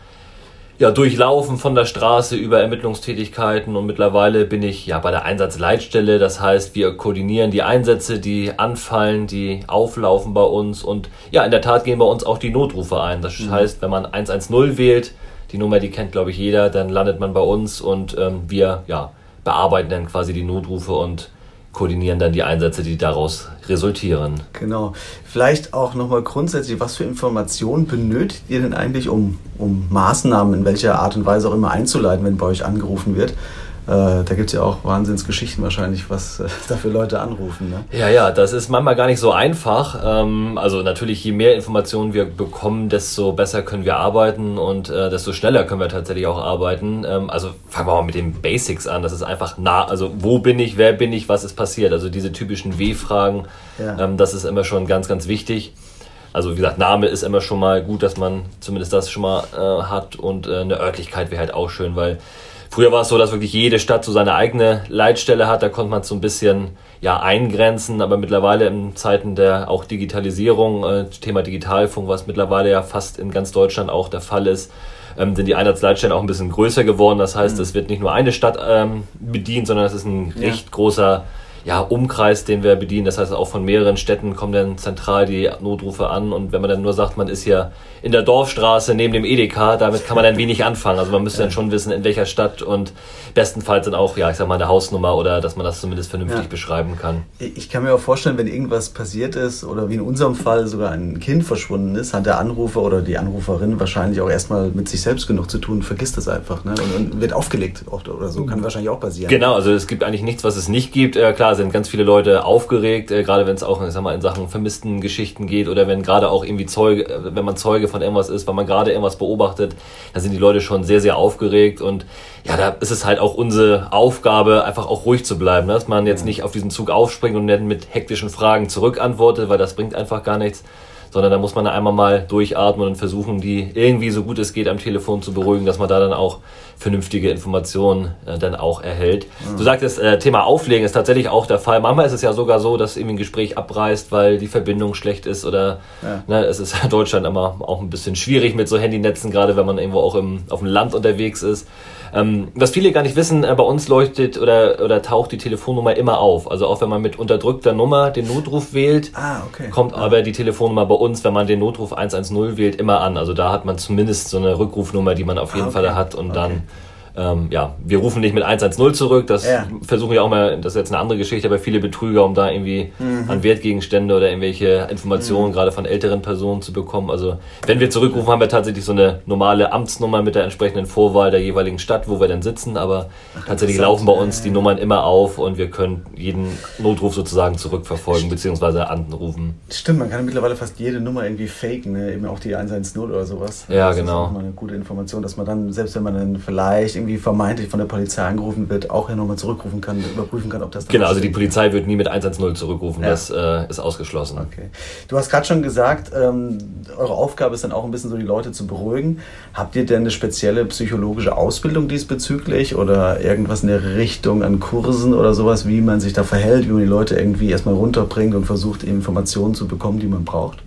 E: ja, durchlaufen von der Straße über Ermittlungstätigkeiten und mittlerweile bin ich ja bei der Einsatzleitstelle. Das heißt, wir koordinieren die Einsätze, die anfallen, die auflaufen bei uns und ja, in der Tat gehen bei uns auch die Notrufe ein. Das mhm. heißt, wenn man 110 wählt, die Nummer, die kennt glaube ich jeder, dann landet man bei uns und ähm, wir ja, bearbeiten dann quasi die Notrufe und koordinieren dann die Einsätze, die daraus resultieren.
B: Genau. Vielleicht auch nochmal grundsätzlich, was für Informationen benötigt ihr denn eigentlich, um, um Maßnahmen in welcher Art und Weise auch immer einzuleiten, wenn bei euch angerufen wird? Äh, da gibt es ja auch Wahnsinnsgeschichten wahrscheinlich, was äh, da für Leute anrufen. Ne?
E: Ja, ja, das ist manchmal gar nicht so einfach. Ähm, also natürlich, je mehr Informationen wir bekommen, desto besser können wir arbeiten und äh, desto schneller können wir tatsächlich auch arbeiten. Ähm, also fangen wir mal mit den Basics an. Das ist einfach nah, also wo bin ich, wer bin ich, was ist passiert? Also diese typischen W-Fragen, ja. ähm, das ist immer schon ganz, ganz wichtig. Also wie gesagt, Name ist immer schon mal gut, dass man zumindest das schon mal äh, hat und äh, eine Örtlichkeit wäre halt auch schön, weil Früher war es so, dass wirklich jede Stadt so seine eigene Leitstelle hat. Da konnte man es so ein bisschen ja, eingrenzen. Aber mittlerweile in Zeiten der auch Digitalisierung, äh, Thema Digitalfunk, was mittlerweile ja fast in ganz Deutschland auch der Fall ist, ähm, sind die Einsatzleitstellen auch ein bisschen größer geworden. Das heißt, mhm. es wird nicht nur eine Stadt ähm, bedient, sondern es ist ein ja. recht großer ja, Umkreis, den wir bedienen. Das heißt, auch von mehreren Städten kommen dann zentral die Notrufe an. Und wenn man dann nur sagt, man ist hier in der Dorfstraße neben dem Edeka, damit kann man dann wenig anfangen. Also man müsste ja. dann schon wissen, in welcher Stadt und bestenfalls dann auch, ja, ich sag mal, eine Hausnummer oder dass man das zumindest vernünftig ja. beschreiben kann.
B: Ich kann mir auch vorstellen, wenn irgendwas passiert ist oder wie in unserem Fall sogar ein Kind verschwunden ist, hat der Anrufer oder die Anruferin wahrscheinlich auch erstmal mit sich selbst genug zu tun, vergisst das einfach ne? und, und wird aufgelegt oder so. Kann wahrscheinlich auch passieren.
E: Genau, also es gibt eigentlich nichts, was es nicht gibt. Äh, klar sind ganz viele Leute aufgeregt, äh, gerade wenn es auch, ich sag mal, in Sachen vermissten Geschichten geht oder wenn gerade auch irgendwie Zeuge, äh, wenn man Zeuge von irgendwas ist, weil man gerade irgendwas beobachtet, dann sind die Leute schon sehr, sehr aufgeregt und ja, da ist es halt auch unsere Aufgabe, einfach auch ruhig zu bleiben, ne? dass man jetzt nicht auf diesen Zug aufspringt und dann mit hektischen Fragen zurückantwortet, weil das bringt einfach gar nichts sondern da muss man einmal mal durchatmen und versuchen, die irgendwie so gut es geht am Telefon zu beruhigen, dass man da dann auch vernünftige Informationen äh, dann auch erhält. Mhm. Du sagtest, äh, Thema Auflegen ist tatsächlich auch der Fall. Manchmal ist es ja sogar so, dass irgendwie ein Gespräch abreißt, weil die Verbindung schlecht ist oder ja. ne, es ist in Deutschland immer auch ein bisschen schwierig mit so Handynetzen, gerade wenn man irgendwo auch im, auf dem Land unterwegs ist. Ähm, was viele gar nicht wissen, äh, bei uns leuchtet oder, oder taucht die Telefonnummer immer auf. Also auch wenn man mit unterdrückter Nummer den Notruf wählt, ah, okay. kommt ah. aber die Telefonnummer bei uns, wenn man den Notruf 110 wählt, immer an. Also da hat man zumindest so eine Rückrufnummer, die man auf jeden ah, okay. Fall hat und okay. dann ähm, ja, wir rufen nicht mit 110 zurück, das ja. versuchen wir auch mal, das ist jetzt eine andere Geschichte, aber viele Betrüger, um da irgendwie mhm. an Wertgegenstände oder irgendwelche Informationen mhm. gerade von älteren Personen zu bekommen. Also wenn wir zurückrufen, haben wir tatsächlich so eine normale Amtsnummer mit der entsprechenden Vorwahl der jeweiligen Stadt, wo wir dann sitzen, aber Ach, tatsächlich laufen bei uns die Nummern immer auf und wir können jeden Notruf sozusagen zurückverfolgen bzw. anrufen.
B: Stimmt, man kann mittlerweile fast jede Nummer irgendwie faken, ne? eben auch die 110 oder sowas.
E: Ja, das genau. Das ist auch
B: mal eine gute Information, dass man dann, selbst wenn man dann vielleicht irgendwie vermeintlich von der Polizei angerufen wird, auch ja nochmal zurückrufen kann, überprüfen kann, ob das
E: Genau, also die Polizei wird nie mit 110 zurückrufen, ja. das äh, ist ausgeschlossen.
B: Okay. Du hast gerade schon gesagt, ähm, eure Aufgabe ist dann auch ein bisschen so, die Leute zu beruhigen. Habt ihr denn eine spezielle psychologische Ausbildung diesbezüglich oder irgendwas in der Richtung an Kursen oder sowas, wie man sich da verhält, wie man die Leute irgendwie erstmal runterbringt und versucht, Informationen zu bekommen, die man braucht?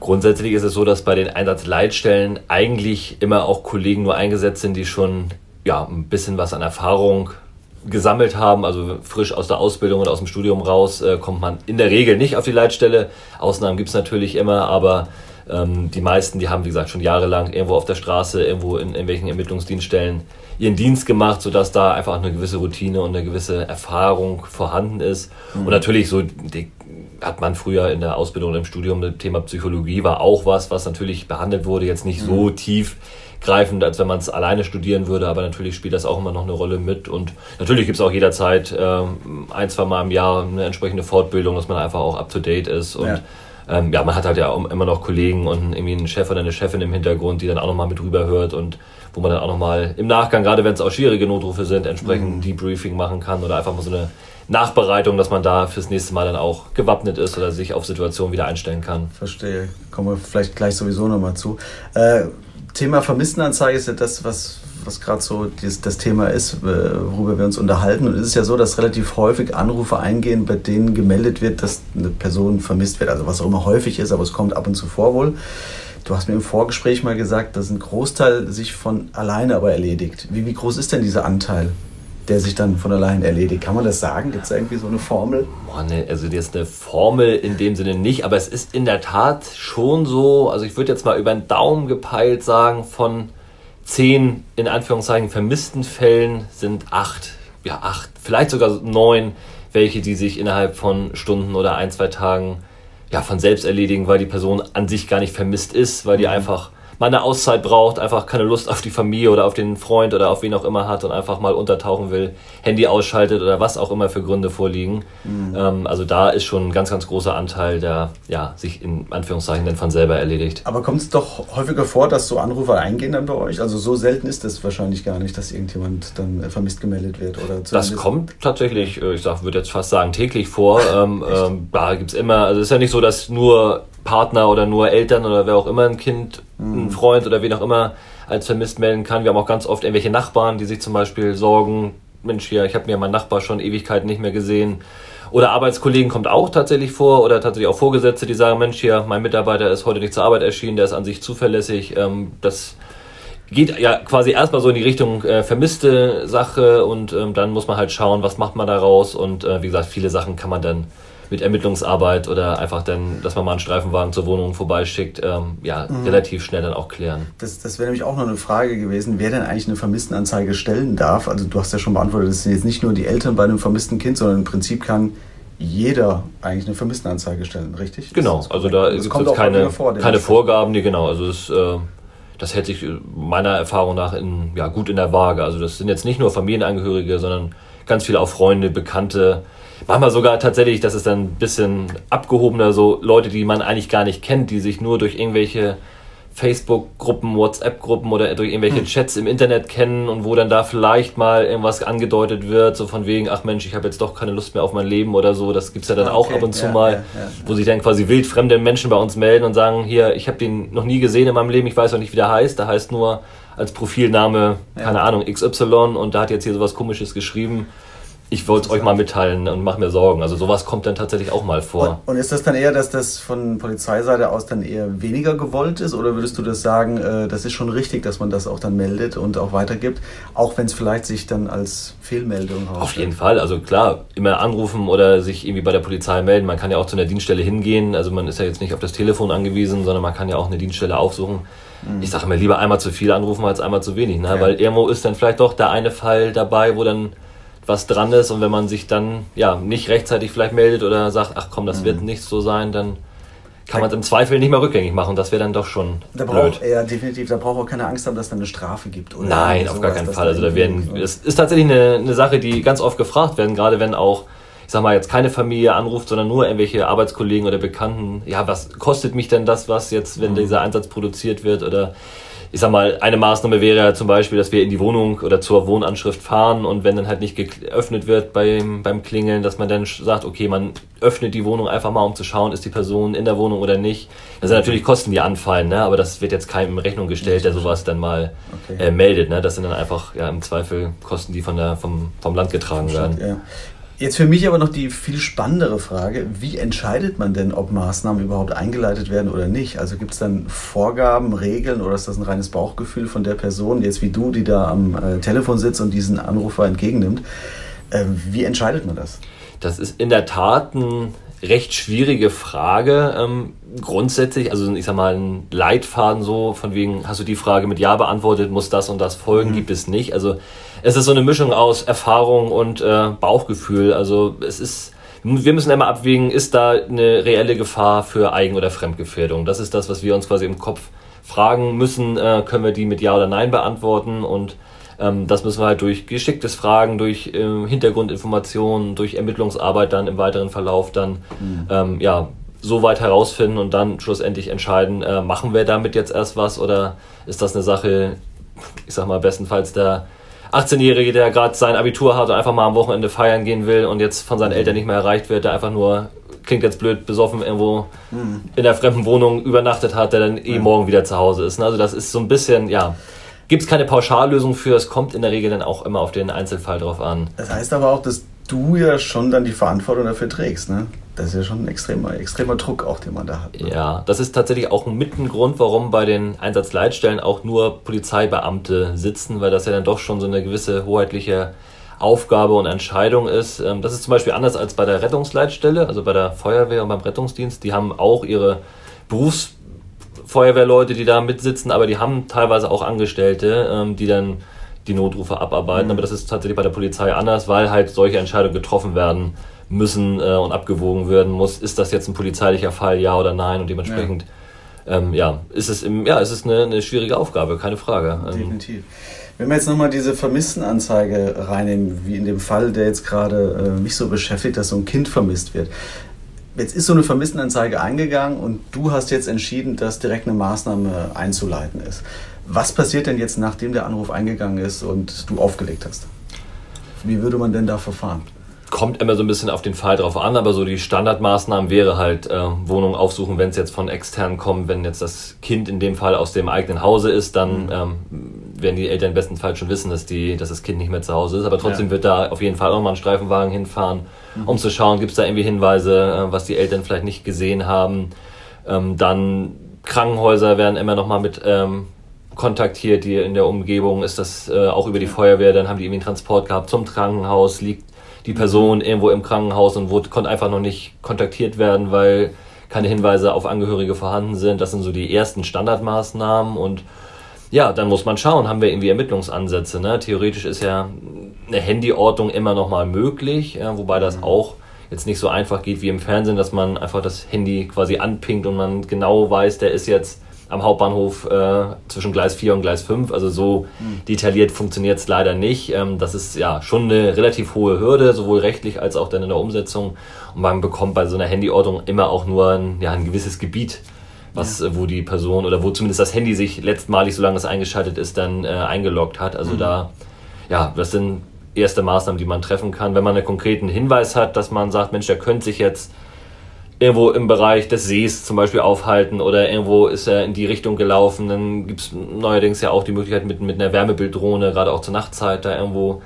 E: Grundsätzlich ist es so, dass bei den Einsatzleitstellen eigentlich immer auch Kollegen nur eingesetzt sind, die schon ja, ein bisschen was an Erfahrung gesammelt haben, also frisch aus der Ausbildung oder aus dem Studium raus, äh, kommt man in der Regel nicht auf die Leitstelle. Ausnahmen gibt es natürlich immer, aber ähm, die meisten, die haben, wie gesagt, schon jahrelang irgendwo auf der Straße, irgendwo in irgendwelchen Ermittlungsdienststellen ihren Dienst gemacht, sodass da einfach eine gewisse Routine und eine gewisse Erfahrung vorhanden ist. Mhm. Und natürlich so die, hat man früher in der Ausbildung und im Studium das Thema Psychologie war auch was, was natürlich behandelt wurde, jetzt nicht mhm. so tief greifend, als wenn man es alleine studieren würde, aber natürlich spielt das auch immer noch eine Rolle mit und natürlich gibt es auch jederzeit äh, ein, zwei Mal im Jahr eine entsprechende Fortbildung, dass man einfach auch up to date ist und ja. Ähm, ja, man hat halt ja immer noch Kollegen und irgendwie einen Chef oder eine Chefin im Hintergrund, die dann auch nochmal mit rüberhört und wo man dann auch nochmal im Nachgang, gerade wenn es auch schwierige Notrufe sind, entsprechend mhm. Debriefing machen kann oder einfach mal so eine Nachbereitung, dass man da fürs nächste Mal dann auch gewappnet ist oder sich auf Situationen wieder einstellen kann.
B: Verstehe. Kommen wir vielleicht gleich sowieso nochmal zu. Äh, Thema Vermisstenanzeige ist ja das, was, was gerade so das, das Thema ist, äh, worüber wir uns unterhalten. Und es ist ja so, dass relativ häufig Anrufe eingehen, bei denen gemeldet wird, dass eine Person vermisst wird. Also was auch immer häufig ist, aber es kommt ab und zu vor wohl. Du hast mir im Vorgespräch mal gesagt, dass ein Großteil sich von alleine aber erledigt. Wie, wie groß ist denn dieser Anteil? Der sich dann von allein erledigt. Kann man das sagen? Gibt es irgendwie so eine Formel?
E: Boah, ne, also jetzt eine Formel in dem Sinne nicht, aber es ist in der Tat schon so, also ich würde jetzt mal über den Daumen gepeilt sagen, von zehn in Anführungszeichen vermissten Fällen sind acht, ja acht, vielleicht sogar neun, welche die sich innerhalb von Stunden oder ein, zwei Tagen ja von selbst erledigen, weil die Person an sich gar nicht vermisst ist, weil die mhm. einfach mal eine Auszeit braucht, einfach keine Lust auf die Familie oder auf den Freund oder auf wen auch immer hat und einfach mal untertauchen will, Handy ausschaltet oder was auch immer für Gründe vorliegen. Mhm. Ähm, also da ist schon ein ganz, ganz großer Anteil, der ja, sich in Anführungszeichen dann von selber erledigt.
B: Aber kommt es doch häufiger vor, dass so Anrufe eingehen dann bei euch? Also so selten ist es wahrscheinlich gar nicht, dass irgendjemand dann vermisst gemeldet wird. Oder
E: das kommt tatsächlich, äh, ich würde jetzt fast sagen, täglich vor. ähm, ähm, da gibt es immer, also es ist ja nicht so, dass nur Partner oder nur Eltern oder wer auch immer ein Kind, mhm. ein Freund oder wen auch immer als vermisst melden kann. Wir haben auch ganz oft irgendwelche Nachbarn, die sich zum Beispiel sorgen, Mensch, hier, ich habe mir meinen Nachbar schon Ewigkeiten nicht mehr gesehen. Oder Arbeitskollegen kommt auch tatsächlich vor oder tatsächlich auch Vorgesetzte, die sagen, Mensch, hier, mein Mitarbeiter ist heute nicht zur Arbeit erschienen, der ist an sich zuverlässig. Ähm, das geht ja quasi erstmal so in die Richtung äh, vermisste Sache und ähm, dann muss man halt schauen, was macht man daraus und äh, wie gesagt, viele Sachen kann man dann mit Ermittlungsarbeit oder einfach dann, dass man mal einen Streifenwagen zur Wohnung vorbeischickt, ähm, ja, mhm. relativ schnell dann auch klären.
B: Das, das wäre nämlich auch noch eine Frage gewesen, wer denn eigentlich eine Vermisstenanzeige stellen darf. Also du hast ja schon beantwortet, das sind jetzt nicht nur die Eltern bei einem vermissten Kind, sondern im Prinzip kann jeder eigentlich eine Vermisstenanzeige stellen, richtig?
E: Genau, also da gibt es keine, vor, keine Vorgaben, die genau, also es äh, das hält sich meiner Erfahrung nach in, ja, gut in der Waage. Also das sind jetzt nicht nur Familienangehörige, sondern ganz viele auch Freunde, Bekannte, manchmal sogar tatsächlich, das ist dann ein bisschen abgehobener, so Leute, die man eigentlich gar nicht kennt, die sich nur durch irgendwelche Facebook-Gruppen, WhatsApp-Gruppen oder durch irgendwelche hm. Chats im Internet kennen und wo dann da vielleicht mal irgendwas angedeutet wird, so von wegen, ach Mensch, ich habe jetzt doch keine Lust mehr auf mein Leben oder so. Das gibt's ja dann okay, auch ab und zu ja, mal, ja, ja, wo sich dann quasi wildfremde Menschen bei uns melden und sagen, hier, ich habe den noch nie gesehen in meinem Leben, ich weiß auch nicht, wie der heißt. Der heißt nur als Profilname, keine Ahnung, XY und da hat jetzt hier sowas komisches geschrieben ich wollte es euch mal mitteilen und mache mir Sorgen. Also sowas kommt dann tatsächlich auch mal vor.
B: Und, und, ist das dann eher, dass das von Polizeiseite aus dann eher weniger gewollt ist? Oder würdest du das sagen, äh, das ist schon richtig, dass man das auch dann meldet und auch weitergibt, auch wenn es vielleicht sich dann als Fehlmeldung
E: herausstellt? Auf jeden Fall. Also klar, immer anrufen oder sich irgendwie bei der Polizei melden. Man kann ja auch zu einer Dienststelle hingehen. Also man ist ja jetzt nicht auf das Telefon angewiesen, sondern man kann ja auch eine Dienststelle aufsuchen. Mhm. Ich sage mir lieber einmal zu viel anrufen als einmal zu wenig, ne? Ja. weil irgendwo ist dann vielleicht doch der eine Fall dabei, wo dann was dran ist und wenn man sich dann ja nicht rechtzeitig vielleicht meldet oder sagt, ach komm, das mhm. wird nicht so sein, dann kann man es im Zweifel nicht mehr rückgängig machen. Das wäre dann doch schon
B: da blöd. Braucht, ja, definitiv. Da braucht auch keine Angst haben, dass dann eine Strafe gibt.
E: Oder Nein, auf gar keinen Fall. Also da werden, es ist tatsächlich eine, eine Sache, die ganz oft gefragt werden, gerade wenn auch ich sag mal, jetzt keine Familie anruft, sondern nur irgendwelche Arbeitskollegen oder Bekannten, ja, was kostet mich denn das, was jetzt, wenn mhm. dieser Einsatz produziert wird oder ich sag mal, eine Maßnahme wäre ja zum Beispiel, dass wir in die Wohnung oder zur Wohnanschrift fahren und wenn dann halt nicht geöffnet wird beim, beim Klingeln, dass man dann sagt, okay, man öffnet die Wohnung einfach mal, um zu schauen, ist die Person in der Wohnung oder nicht. Das sind natürlich Kosten, die anfallen, ne? aber das wird jetzt keinem in Rechnung gestellt, der sowas dann mal okay. äh, meldet. Ne? Das sind dann einfach ja, im Zweifel Kosten, die von der, vom, vom Land getragen werden. Ja.
B: Jetzt für mich aber noch die viel spannendere Frage, wie entscheidet man denn, ob Maßnahmen überhaupt eingeleitet werden oder nicht? Also gibt es dann Vorgaben, Regeln oder ist das ein reines Bauchgefühl von der Person, jetzt wie du, die da am äh, Telefon sitzt und diesen Anrufer entgegennimmt? Äh, wie entscheidet man das?
E: Das ist in der Tat ein recht schwierige Frage. Ähm, grundsätzlich, also ich sag mal, ein Leitfaden so, von wegen, hast du die Frage mit Ja beantwortet, muss das und das folgen, mhm. gibt es nicht. Also es ist so eine Mischung aus Erfahrung und äh, Bauchgefühl. Also es ist, wir müssen immer abwägen, ist da eine reelle Gefahr für Eigen- oder Fremdgefährdung? Das ist das, was wir uns quasi im Kopf fragen müssen. Äh, können wir die mit Ja oder Nein beantworten? Und ähm, das müssen wir halt durch geschicktes Fragen, durch äh, Hintergrundinformationen, durch Ermittlungsarbeit dann im weiteren Verlauf dann mhm. ähm, ja so weit herausfinden und dann schlussendlich entscheiden, äh, machen wir damit jetzt erst was oder ist das eine Sache, ich sag mal, bestenfalls der 18-Jährige, der gerade sein Abitur hat und einfach mal am Wochenende feiern gehen will und jetzt von seinen Eltern nicht mehr erreicht wird, der einfach nur klingt jetzt blöd, besoffen irgendwo mhm. in der fremden Wohnung übernachtet hat, der dann eh mhm. morgen wieder zu Hause ist. Ne? Also das ist so ein bisschen, ja, gibt es keine Pauschallösung für, es kommt in der Regel dann auch immer auf den Einzelfall drauf an.
B: Das heißt aber auch, dass du ja schon dann die Verantwortung dafür trägst, ne? Das ist ja schon ein extremer, extremer Druck auch, den man da hat.
E: Ne? Ja, das ist tatsächlich auch mit ein Grund, warum bei den Einsatzleitstellen auch nur Polizeibeamte sitzen, weil das ja dann doch schon so eine gewisse hoheitliche Aufgabe und Entscheidung ist. Ähm, das ist zum Beispiel anders als bei der Rettungsleitstelle, also bei der Feuerwehr und beim Rettungsdienst. Die haben auch ihre Berufsfeuerwehrleute, die da mitsitzen, aber die haben teilweise auch Angestellte, ähm, die dann die Notrufe abarbeiten. Mhm. Aber das ist tatsächlich bei der Polizei anders, weil halt solche Entscheidungen getroffen werden müssen äh, und abgewogen werden muss. Ist das jetzt ein polizeilicher Fall, ja oder nein? Und dementsprechend ja, ähm, ja ist es im, ja, es ist eine, eine schwierige Aufgabe, keine Frage.
B: Ähm, Definitiv. Wenn wir jetzt nochmal diese Vermisstenanzeige reinnehmen, wie in dem Fall, der jetzt gerade äh, mich so beschäftigt, dass so ein Kind vermisst wird. Jetzt ist so eine Vermisstenanzeige eingegangen und du hast jetzt entschieden, dass direkt eine Maßnahme einzuleiten ist. Was passiert denn jetzt, nachdem der Anruf eingegangen ist und du aufgelegt hast? Wie würde man denn da verfahren?
E: Kommt immer so ein bisschen auf den Fall drauf an, aber so die Standardmaßnahmen wäre halt äh, Wohnung aufsuchen, wenn es jetzt von extern kommt, wenn jetzt das Kind in dem Fall aus dem eigenen Hause ist, dann mhm. ähm, werden die Eltern bestenfalls schon wissen, dass, die, dass das Kind nicht mehr zu Hause ist, aber trotzdem ja. wird da auf jeden Fall auch mal ein Streifenwagen hinfahren, mhm. um zu schauen, gibt es da irgendwie Hinweise, äh, was die Eltern vielleicht nicht gesehen haben. Ähm, dann Krankenhäuser werden immer noch mal mit ähm, kontaktiert, die in der Umgebung ist das äh, auch über die Feuerwehr, dann haben die irgendwie einen Transport gehabt zum Krankenhaus, liegt die Person irgendwo im Krankenhaus und wurde, konnte einfach noch nicht kontaktiert werden, weil keine Hinweise auf Angehörige vorhanden sind. Das sind so die ersten Standardmaßnahmen und ja, dann muss man schauen, haben wir irgendwie Ermittlungsansätze. Ne? Theoretisch ist ja eine Handyortung immer noch mal möglich, ja, wobei das mhm. auch jetzt nicht so einfach geht wie im Fernsehen, dass man einfach das Handy quasi anpinkt und man genau weiß, der ist jetzt am Hauptbahnhof äh, zwischen Gleis 4 und Gleis 5. Also so mhm. detailliert funktioniert es leider nicht. Ähm, das ist ja schon eine relativ hohe Hürde, sowohl rechtlich als auch dann in der Umsetzung. Und man bekommt bei so einer Handyortung immer auch nur ein, ja, ein gewisses Gebiet, was, ja. wo die Person oder wo zumindest das Handy sich letztmalig, solange es eingeschaltet ist, dann äh, eingeloggt hat. Also mhm. da, ja, das sind erste Maßnahmen, die man treffen kann. Wenn man einen konkreten Hinweis hat, dass man sagt, Mensch, der könnte sich jetzt irgendwo im Bereich des Sees zum Beispiel aufhalten oder irgendwo ist er in die Richtung gelaufen. Dann gibt es neuerdings ja auch die Möglichkeit mit, mit einer Wärmebilddrohne, gerade auch zur Nachtzeit, da irgendwo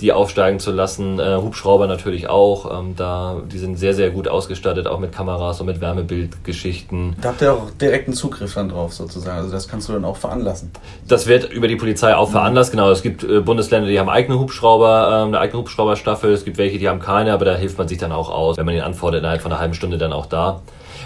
E: die aufsteigen zu lassen. Äh, Hubschrauber natürlich auch. Ähm, da, die sind sehr, sehr gut ausgestattet, auch mit Kameras und mit Wärmebildgeschichten.
B: Da habt ihr auch direkten Zugriff dann drauf sozusagen. Also das kannst du dann auch veranlassen.
E: Das wird über die Polizei auch mhm. veranlasst, genau. Es gibt äh, Bundesländer, die haben eigene Hubschrauber, äh, eine eigene Hubschrauberstaffel. Es gibt welche, die haben keine, aber da hilft man sich dann auch aus. Wenn man ihn anfordert, innerhalb von einer halben Stunde dann auch da.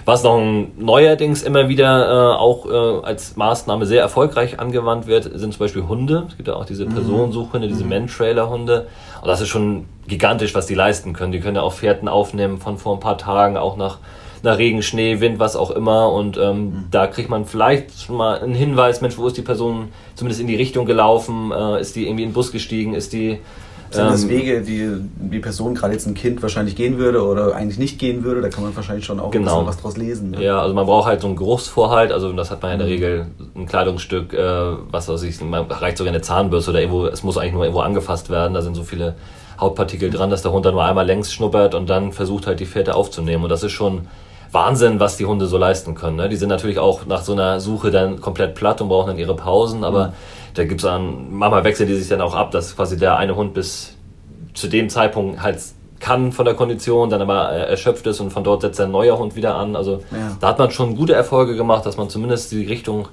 E: Was noch neuerdings immer wieder äh, auch äh, als Maßnahme sehr erfolgreich angewandt wird, sind zum Beispiel Hunde. Es gibt ja auch diese mhm. Personensuchhunde, diese mhm. Man-Trailer-Hunde. Und das ist schon gigantisch, was die leisten können. Die können ja auch Fährten aufnehmen von vor ein paar Tagen, auch nach, nach Regen, Schnee, Wind, was auch immer. Und ähm, mhm. da kriegt man vielleicht schon mal einen Hinweis, Mensch, wo ist die Person zumindest in die Richtung gelaufen? Äh, ist die irgendwie in den Bus gestiegen? Ist die
B: sind das ähm, Wege, die die Person, gerade jetzt ein Kind, wahrscheinlich gehen würde oder eigentlich nicht gehen würde? Da kann man wahrscheinlich schon auch
E: genau.
B: was draus lesen.
E: Ne? Ja, also man braucht halt so einen Geruchsvorhalt. Also das hat man in der mhm. Regel ein Kleidungsstück, äh, was weiß ich, man reicht sogar eine Zahnbürste oder irgendwo, es muss eigentlich nur irgendwo angefasst werden. Da sind so viele Hautpartikel dran, dass der Hund dann nur einmal längs schnuppert und dann versucht halt die Fährte aufzunehmen. Und das ist schon Wahnsinn, was die Hunde so leisten können. Ne? Die sind natürlich auch nach so einer Suche dann komplett platt und brauchen dann ihre Pausen, aber mhm da gibt es dann, manchmal wechseln die sich dann auch ab, dass quasi der eine Hund bis zu dem Zeitpunkt halt kann von der Kondition, dann aber erschöpft ist und von dort setzt ein neuer Hund wieder an. Also ja. da hat man schon gute Erfolge gemacht, dass man zumindest die Richtung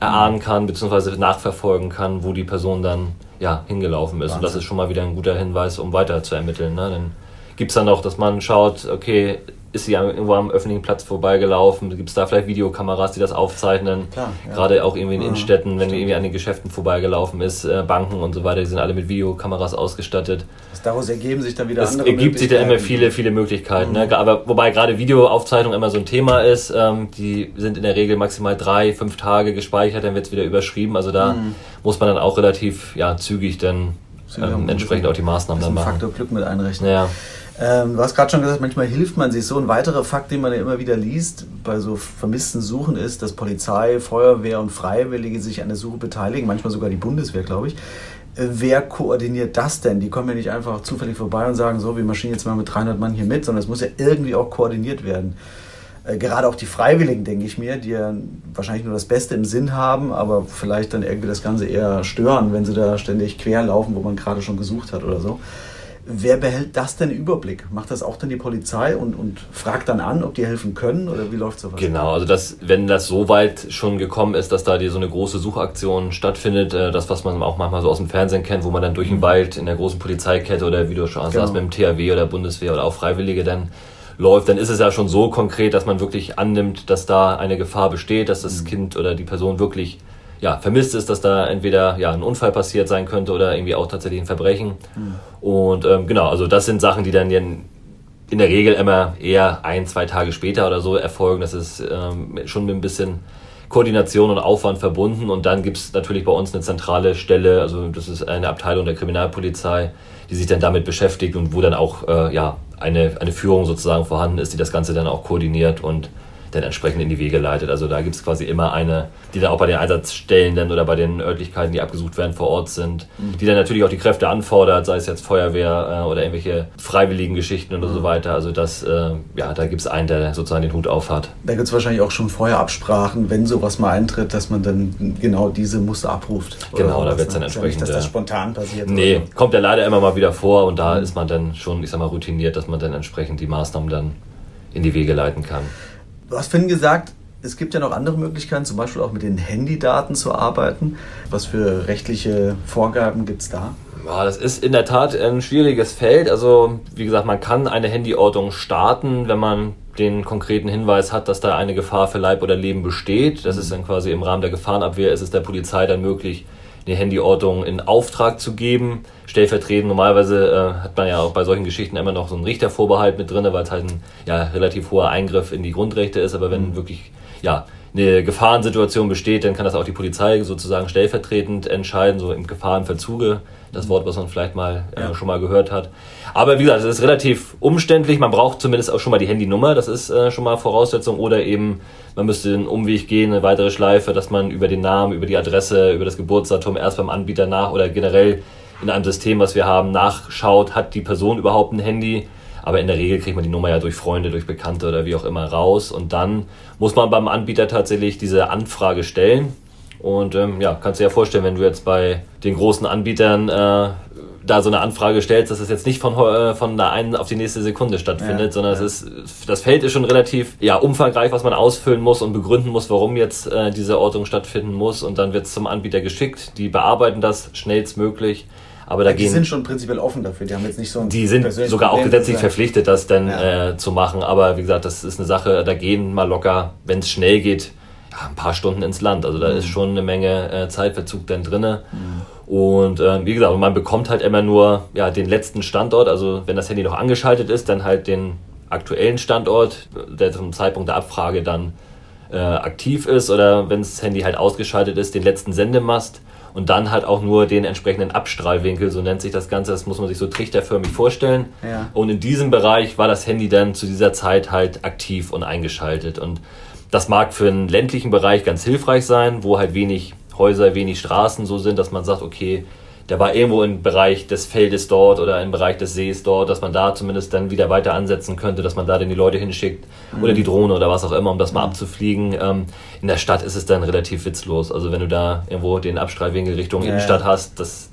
E: erahnen kann, beziehungsweise nachverfolgen kann, wo die Person dann ja, hingelaufen ist. Wahnsinn. Und das ist schon mal wieder ein guter Hinweis, um weiter zu ermitteln. Ne? Dann gibt es dann auch, dass man schaut, okay, ist sie irgendwo am öffentlichen Platz vorbeigelaufen? Gibt es da vielleicht Videokameras, die das aufzeichnen? Klar, ja. Gerade auch irgendwie in Innenstädten, wenn die irgendwie an den Geschäften vorbeigelaufen ist, äh, Banken und so weiter, die sind alle mit Videokameras ausgestattet.
B: Das daraus ergeben sich dann wieder
E: es andere ergibt sich dann immer viele, viele Möglichkeiten. Ne? Mhm. Ne? Aber wobei gerade Videoaufzeichnung immer so ein Thema ist, ähm, die sind in der Regel maximal drei, fünf Tage gespeichert, dann wird es wieder überschrieben. Also da mhm. muss man dann auch relativ ja, zügig dann ähm, entsprechend auch die Maßnahmen dann machen.
B: Faktor Glück mit einrechnen. Ja. Ähm, du hast gerade schon gesagt, manchmal hilft man sich so. Ein weiterer Fakt, den man ja immer wieder liest bei so vermissten Suchen, ist, dass Polizei, Feuerwehr und Freiwillige sich an der Suche beteiligen, manchmal sogar die Bundeswehr, glaube ich. wer koordiniert das denn? Die kommen ja nicht einfach zufällig vorbei und sagen, so, wir marschieren jetzt mal mit 300 Mann hier mit, sondern es muss ja irgendwie auch koordiniert werden. Äh, gerade auch die Freiwilligen, denke ich mir, die ja wahrscheinlich nur das Beste im Sinn haben, aber vielleicht dann irgendwie das Ganze eher stören, wenn sie da ständig quer laufen, wo man gerade schon gesucht hat oder so. Wer behält das denn Überblick? Macht das auch dann die Polizei und, und fragt dann an, ob die helfen können oder wie läuft sowas?
E: Genau, also das, wenn das so weit schon gekommen ist, dass da die, so eine große Suchaktion stattfindet, äh, das, was man auch manchmal so aus dem Fernsehen kennt, wo man dann durch den. Wald in der großen Polizeikette oder wie du schon genau. sagst, mit dem THW oder Bundeswehr oder auch Freiwillige dann läuft, dann ist es ja schon so konkret, dass man wirklich annimmt, dass da eine Gefahr besteht, dass das mhm. Kind oder die Person wirklich ja, vermisst ist, dass da entweder ja, ein Unfall passiert sein könnte oder irgendwie auch tatsächlich ein Verbrechen. Mhm. Und ähm, genau, also das sind Sachen, die dann in, der Regel immer eher ein, zwei Tage später oder so erfolgen. Das ist ähm, schon mit ein bisschen Koordination und Aufwand verbunden. Und dann gibt es natürlich bei uns eine zentrale Stelle, also das ist eine Abteilung der Kriminalpolizei, die sich dann damit beschäftigt und wo dann auch äh, ja, eine, eine Führung sozusagen vorhanden ist, die das Ganze dann auch koordiniert und dann entsprechend in die Wege leitet. Also da gibt es quasi immer eine, die dann auch bei den Einsatzstellen dann oder bei den Örtlichkeiten, die abgesucht werden, vor Ort sind, mhm. die dann natürlich auch die Kräfte anfordert, sei es jetzt Feuerwehr äh, oder irgendwelche freiwilligen Geschichten oder mhm. so weiter. Also das, äh, ja, da gibt es einen, der sozusagen den Hut auf hat.
B: Da gibt es wahrscheinlich auch schon vorher Absprachen, wenn sowas mal eintritt, dass man dann genau diese Muster abruft.
E: Genau, da wird es dann entsprechend.
B: Nicht, dass das spontan passiert.
E: Nee, so. kommt ja leider immer mal wieder vor und da mhm. ist man dann schon, ich sag mal, routiniert, dass man dann entsprechend die Maßnahmen dann in die Wege leiten kann.
B: Du hast vorhin gesagt, es gibt ja noch andere Möglichkeiten, zum Beispiel auch mit den Handydaten zu arbeiten. Was für rechtliche Vorgaben gibt es da?
E: Ja, das ist in der Tat ein schwieriges Feld. Also, wie gesagt, man kann eine Handyortung starten, wenn man den konkreten Hinweis hat, dass da eine Gefahr für Leib oder Leben besteht. Das ist dann quasi im Rahmen der Gefahrenabwehr, ist es der Polizei dann möglich, eine Handyortung in Auftrag zu geben. Stellvertretend, normalerweise äh, hat man ja auch bei solchen Geschichten immer noch so einen Richtervorbehalt mit drin, weil es halt ein ja, relativ hoher Eingriff in die Grundrechte ist. Aber wenn mhm. wirklich ja, eine Gefahrensituation besteht, dann kann das auch die Polizei sozusagen stellvertretend entscheiden, so im Gefahrenverzuge das Wort, was man vielleicht mal äh, ja. schon mal gehört hat. Aber wie gesagt, es ist relativ umständlich. Man braucht zumindest auch schon mal die Handynummer. Das ist äh, schon mal Voraussetzung. Oder eben, man müsste den Umweg gehen, eine weitere Schleife, dass man über den Namen, über die Adresse, über das Geburtsdatum erst beim Anbieter nach oder generell in einem System, was wir haben, nachschaut, hat die Person überhaupt ein Handy. Aber in der Regel kriegt man die Nummer ja durch Freunde, durch Bekannte oder wie auch immer raus. Und dann muss man beim Anbieter tatsächlich diese Anfrage stellen. Und ähm, ja, kannst du dir ja vorstellen, wenn du jetzt bei den großen Anbietern äh, da so eine Anfrage stellst, dass es jetzt nicht von, äh, von der einen auf die nächste Sekunde stattfindet, ja, sondern ja. es ist, das Feld ist schon relativ ja, umfangreich, was man ausfüllen muss und begründen muss, warum jetzt äh, diese Ortung stattfinden muss. Und dann wird es zum Anbieter geschickt. Die bearbeiten das schnellstmöglich. Aber da
B: die
E: gehen,
B: sind schon prinzipiell offen dafür. Die haben jetzt nicht so ein
E: Die sind sogar auch gesetzlich verpflichtet, das dann ja. äh, zu machen. Aber wie gesagt, das ist eine Sache, da gehen mal locker, wenn es schnell geht, ja, ein paar Stunden ins Land. Also da mhm. ist schon eine Menge äh, Zeitverzug dann drin. Mhm. Und äh, wie gesagt, man bekommt halt immer nur ja, den letzten Standort. Also wenn das Handy noch angeschaltet ist, dann halt den aktuellen Standort, der zum Zeitpunkt der Abfrage dann äh, aktiv ist. Oder wenn das Handy halt ausgeschaltet ist, den letzten Sendemast. Und dann halt auch nur den entsprechenden Abstrahlwinkel, so nennt sich das Ganze. Das muss man sich so trichterförmig vorstellen. Ja. Und in diesem Bereich war das Handy dann zu dieser Zeit halt aktiv und eingeschaltet. Und das mag für einen ländlichen Bereich ganz hilfreich sein, wo halt wenig Häuser, wenig Straßen so sind, dass man sagt, okay, der war irgendwo im Bereich des Feldes dort oder im Bereich des Sees dort, dass man da zumindest dann wieder weiter ansetzen könnte, dass man da dann die Leute hinschickt mhm. oder die Drohne oder was auch immer, um das mal mhm. abzufliegen. Ähm, in der Stadt ist es dann relativ witzlos. Also wenn du da irgendwo den Abstrahlwinkel Richtung ja, Innenstadt ja. hast, das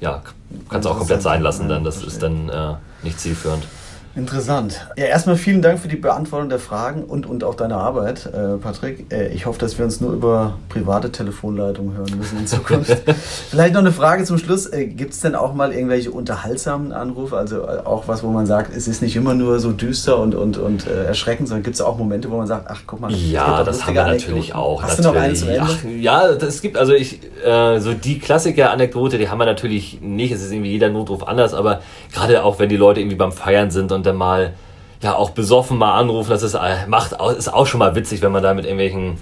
E: ja, kannst du auch komplett sein lassen, dann das ist dann äh, nicht zielführend.
B: Interessant. Ja, erstmal vielen Dank für die Beantwortung der Fragen und, und auch deine Arbeit, äh, Patrick. Äh, ich hoffe, dass wir uns nur über private Telefonleitungen hören müssen in Zukunft. Vielleicht noch eine Frage zum Schluss. Äh, Gibt es denn auch mal irgendwelche unterhaltsamen Anrufe? Also äh, auch was, wo man sagt, es ist nicht immer nur so düster und, und, und äh, erschreckend, sondern gibt es auch Momente, wo man sagt, ach guck mal.
E: Ja, das haben wir natürlich auch.
B: Hast natürlich. du noch eine
E: Ach, ja, es gibt also ich, äh, so die Klassiker-Anekdote, die haben wir natürlich nicht. Es ist irgendwie jeder Notruf anders, aber gerade auch wenn die Leute irgendwie beim Feiern sind und und dann mal ja auch besoffen mal anrufen, das ist, äh, macht, ist auch schon mal witzig, wenn man da mit irgendwelchen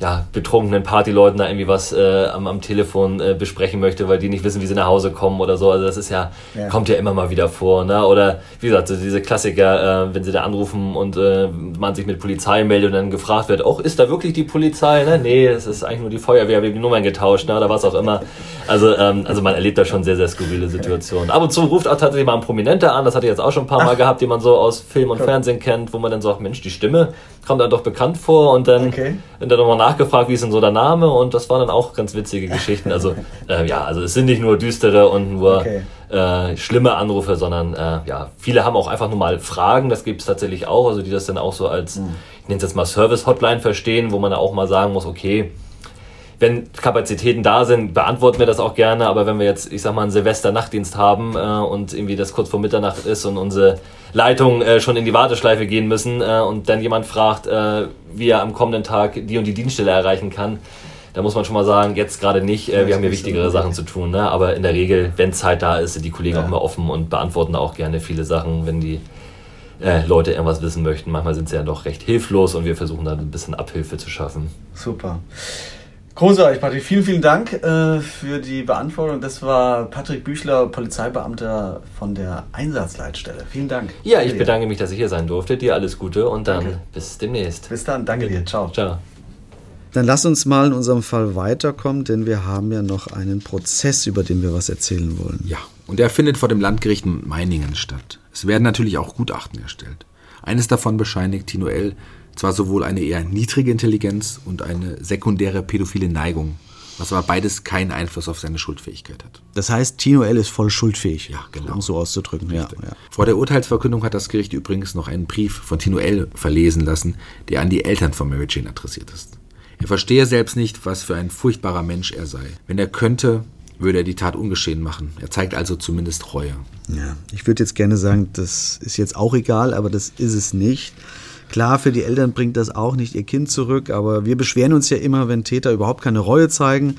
E: ja, betrunkenen Partyleuten da irgendwie was äh, am, am Telefon äh, besprechen möchte, weil die nicht wissen, wie sie nach Hause kommen oder so. Also das ist ja, ja. kommt ja immer mal wieder vor. Ne? Oder wie gesagt, so diese Klassiker, äh, wenn sie da anrufen und äh, man sich mit Polizei meldet und dann gefragt wird, auch ist da wirklich die Polizei? Ne? Nee, es ist eigentlich nur die Feuerwehr, wir haben die Nummern getauscht ne? oder was auch immer. Also, ähm, also man erlebt da schon sehr, sehr skurrile Situationen. Ab und zu ruft auch tatsächlich mal ein Prominenter an, das hatte ich jetzt auch schon ein paar Mal Ach. gehabt, die man so aus Film und Fernsehen kennt, wo man dann sagt, Mensch, die Stimme kommt dann doch bekannt vor und dann, okay. dann nochmal nachgefragt, wie ist denn so der Name und das waren dann auch ganz witzige Geschichten. Also äh, ja, also es sind nicht nur düstere und nur okay. äh, schlimme Anrufe, sondern äh, ja, viele haben auch einfach nur mal Fragen, das gibt es tatsächlich auch, also die das dann auch so als, mhm. ich nenne es jetzt mal Service-Hotline verstehen, wo man auch mal sagen muss, okay, wenn Kapazitäten da sind, beantworten wir das auch gerne. Aber wenn wir jetzt, ich sag mal, einen Silvester-Nachtdienst haben äh, und irgendwie das kurz vor Mitternacht ist und unsere Leitung äh, schon in die Warteschleife gehen müssen äh, und dann jemand fragt, äh, wie er am kommenden Tag die und die Dienststelle erreichen kann, da muss man schon mal sagen, jetzt gerade nicht, äh, wir haben hier wichtigere Sachen zu tun. Ne? Aber in der Regel, wenn Zeit da ist, sind die Kollegen ja. auch immer offen und beantworten auch gerne viele Sachen, wenn die äh, Leute irgendwas wissen möchten. Manchmal sind sie ja doch recht hilflos und wir versuchen dann ein bisschen Abhilfe zu schaffen.
B: Super. Großartig, Patrick. Vielen, vielen Dank äh, für die Beantwortung. Das war Patrick Büchler, Polizeibeamter von der Einsatzleitstelle. Vielen Dank.
E: Ja, ich bedanke mich, dass ich hier sein durfte. Dir alles Gute und dann danke. bis demnächst.
B: Bis dann. Danke dir. Ciao.
E: Ciao.
B: Dann lass uns mal in unserem Fall weiterkommen, denn wir haben ja noch einen Prozess, über den wir was erzählen wollen.
A: Ja, und der findet vor dem Landgericht Meiningen statt. Es werden natürlich auch Gutachten erstellt. Eines davon bescheinigt Tino L zwar sowohl eine eher niedrige Intelligenz und eine sekundäre pädophile Neigung, was aber beides keinen Einfluss auf seine Schuldfähigkeit hat.
B: Das heißt, Tino L. ist voll schuldfähig.
A: Ja, genau.
B: Um so auszudrücken. Ja,
A: ja. Vor der Urteilsverkündung hat das Gericht übrigens noch einen Brief von Tino L. verlesen lassen, der an die Eltern von Mary Jane adressiert ist. Er verstehe selbst nicht, was für ein furchtbarer Mensch er sei. Wenn er könnte, würde er die Tat ungeschehen machen. Er zeigt also zumindest Reue.
B: Ja, ich würde jetzt gerne sagen, das ist jetzt auch egal, aber das ist es nicht. Klar, für die Eltern bringt das auch nicht ihr Kind zurück, aber wir beschweren uns ja immer, wenn Täter überhaupt keine Reue zeigen.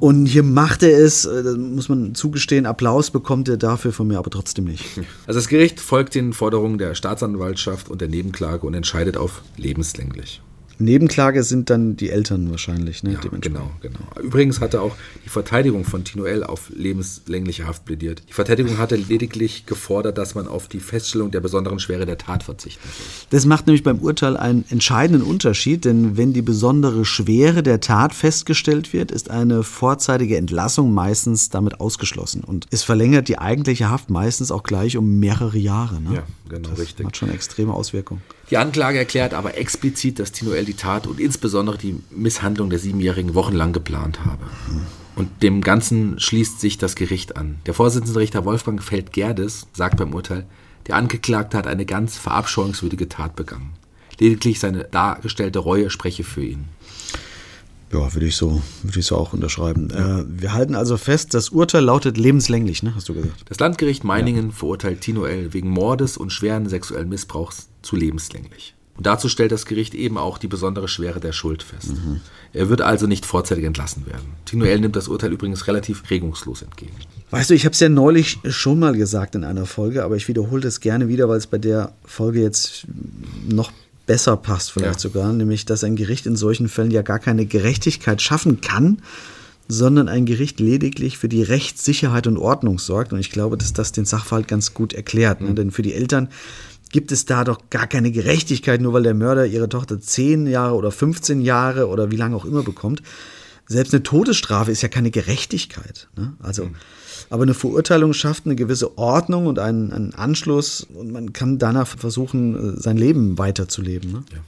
B: Und hier macht er es, äh, muss man zugestehen, Applaus bekommt er dafür von mir aber trotzdem nicht.
A: Also das Gericht folgt den Forderungen der Staatsanwaltschaft und der Nebenklage und entscheidet auf lebenslänglich.
B: Nebenklage sind dann die Eltern wahrscheinlich, ne?
A: Ja, genau, genau. Übrigens hatte auch die Verteidigung von Tino L. auf lebenslängliche Haft plädiert. Die Verteidigung hatte lediglich gefordert, dass man auf die Feststellung der besonderen Schwere der Tat verzichten soll.
B: Das macht nämlich beim Urteil einen entscheidenden Unterschied, denn wenn die besondere Schwere der Tat festgestellt wird, ist eine vorzeitige Entlassung meistens damit ausgeschlossen. Und es verlängert die eigentliche Haft meistens auch gleich um mehrere Jahre. Ne?
A: Ja, genau,
B: das
A: richtig.
B: Hat schon extreme Auswirkungen.
A: Die Anklage erklärt aber explizit, dass Tino L. die Tat und insbesondere die Misshandlung der Siebenjährigen wochenlang geplant habe. Und dem Ganzen schließt sich das Gericht an. Der Vorsitzende Richter Wolfgang Feld-Gerdes sagt beim Urteil, der Angeklagte hat eine ganz verabscheuungswürdige Tat begangen. Lediglich seine dargestellte Reue spreche für ihn.
B: Ja, würde ich so, würde ich so auch unterschreiben. Ja. Äh, wir halten also fest, das Urteil lautet lebenslänglich, ne? Hast du gesagt?
A: Das Landgericht Meiningen ja. verurteilt Tino L. wegen Mordes und schweren sexuellen Missbrauchs zu lebenslänglich. Und dazu stellt das Gericht eben auch die besondere Schwere der Schuld fest. Mhm. Er wird also nicht vorzeitig entlassen werden. Tino L. nimmt das Urteil übrigens relativ regungslos entgegen.
B: Weißt du, ich habe es ja neulich schon mal gesagt in einer Folge, aber ich wiederhole das gerne wieder, weil es bei der Folge jetzt noch besser passt vielleicht ja. sogar, nämlich dass ein Gericht in solchen Fällen ja gar keine Gerechtigkeit schaffen kann, sondern ein Gericht lediglich für die Rechtssicherheit und Ordnung sorgt. Und ich glaube, dass das den Sachverhalt ganz gut erklärt. Ne? Mhm. Denn für die Eltern gibt es da doch gar keine Gerechtigkeit, nur weil der Mörder ihre Tochter 10 Jahre oder 15 Jahre oder wie lange auch immer bekommt. Selbst eine Todesstrafe ist ja keine Gerechtigkeit. Ne? Also mhm. Aber eine Verurteilung schafft eine gewisse Ordnung und einen, einen Anschluss und man kann danach versuchen, äh, sein Leben weiterzuleben. Ne? Ja.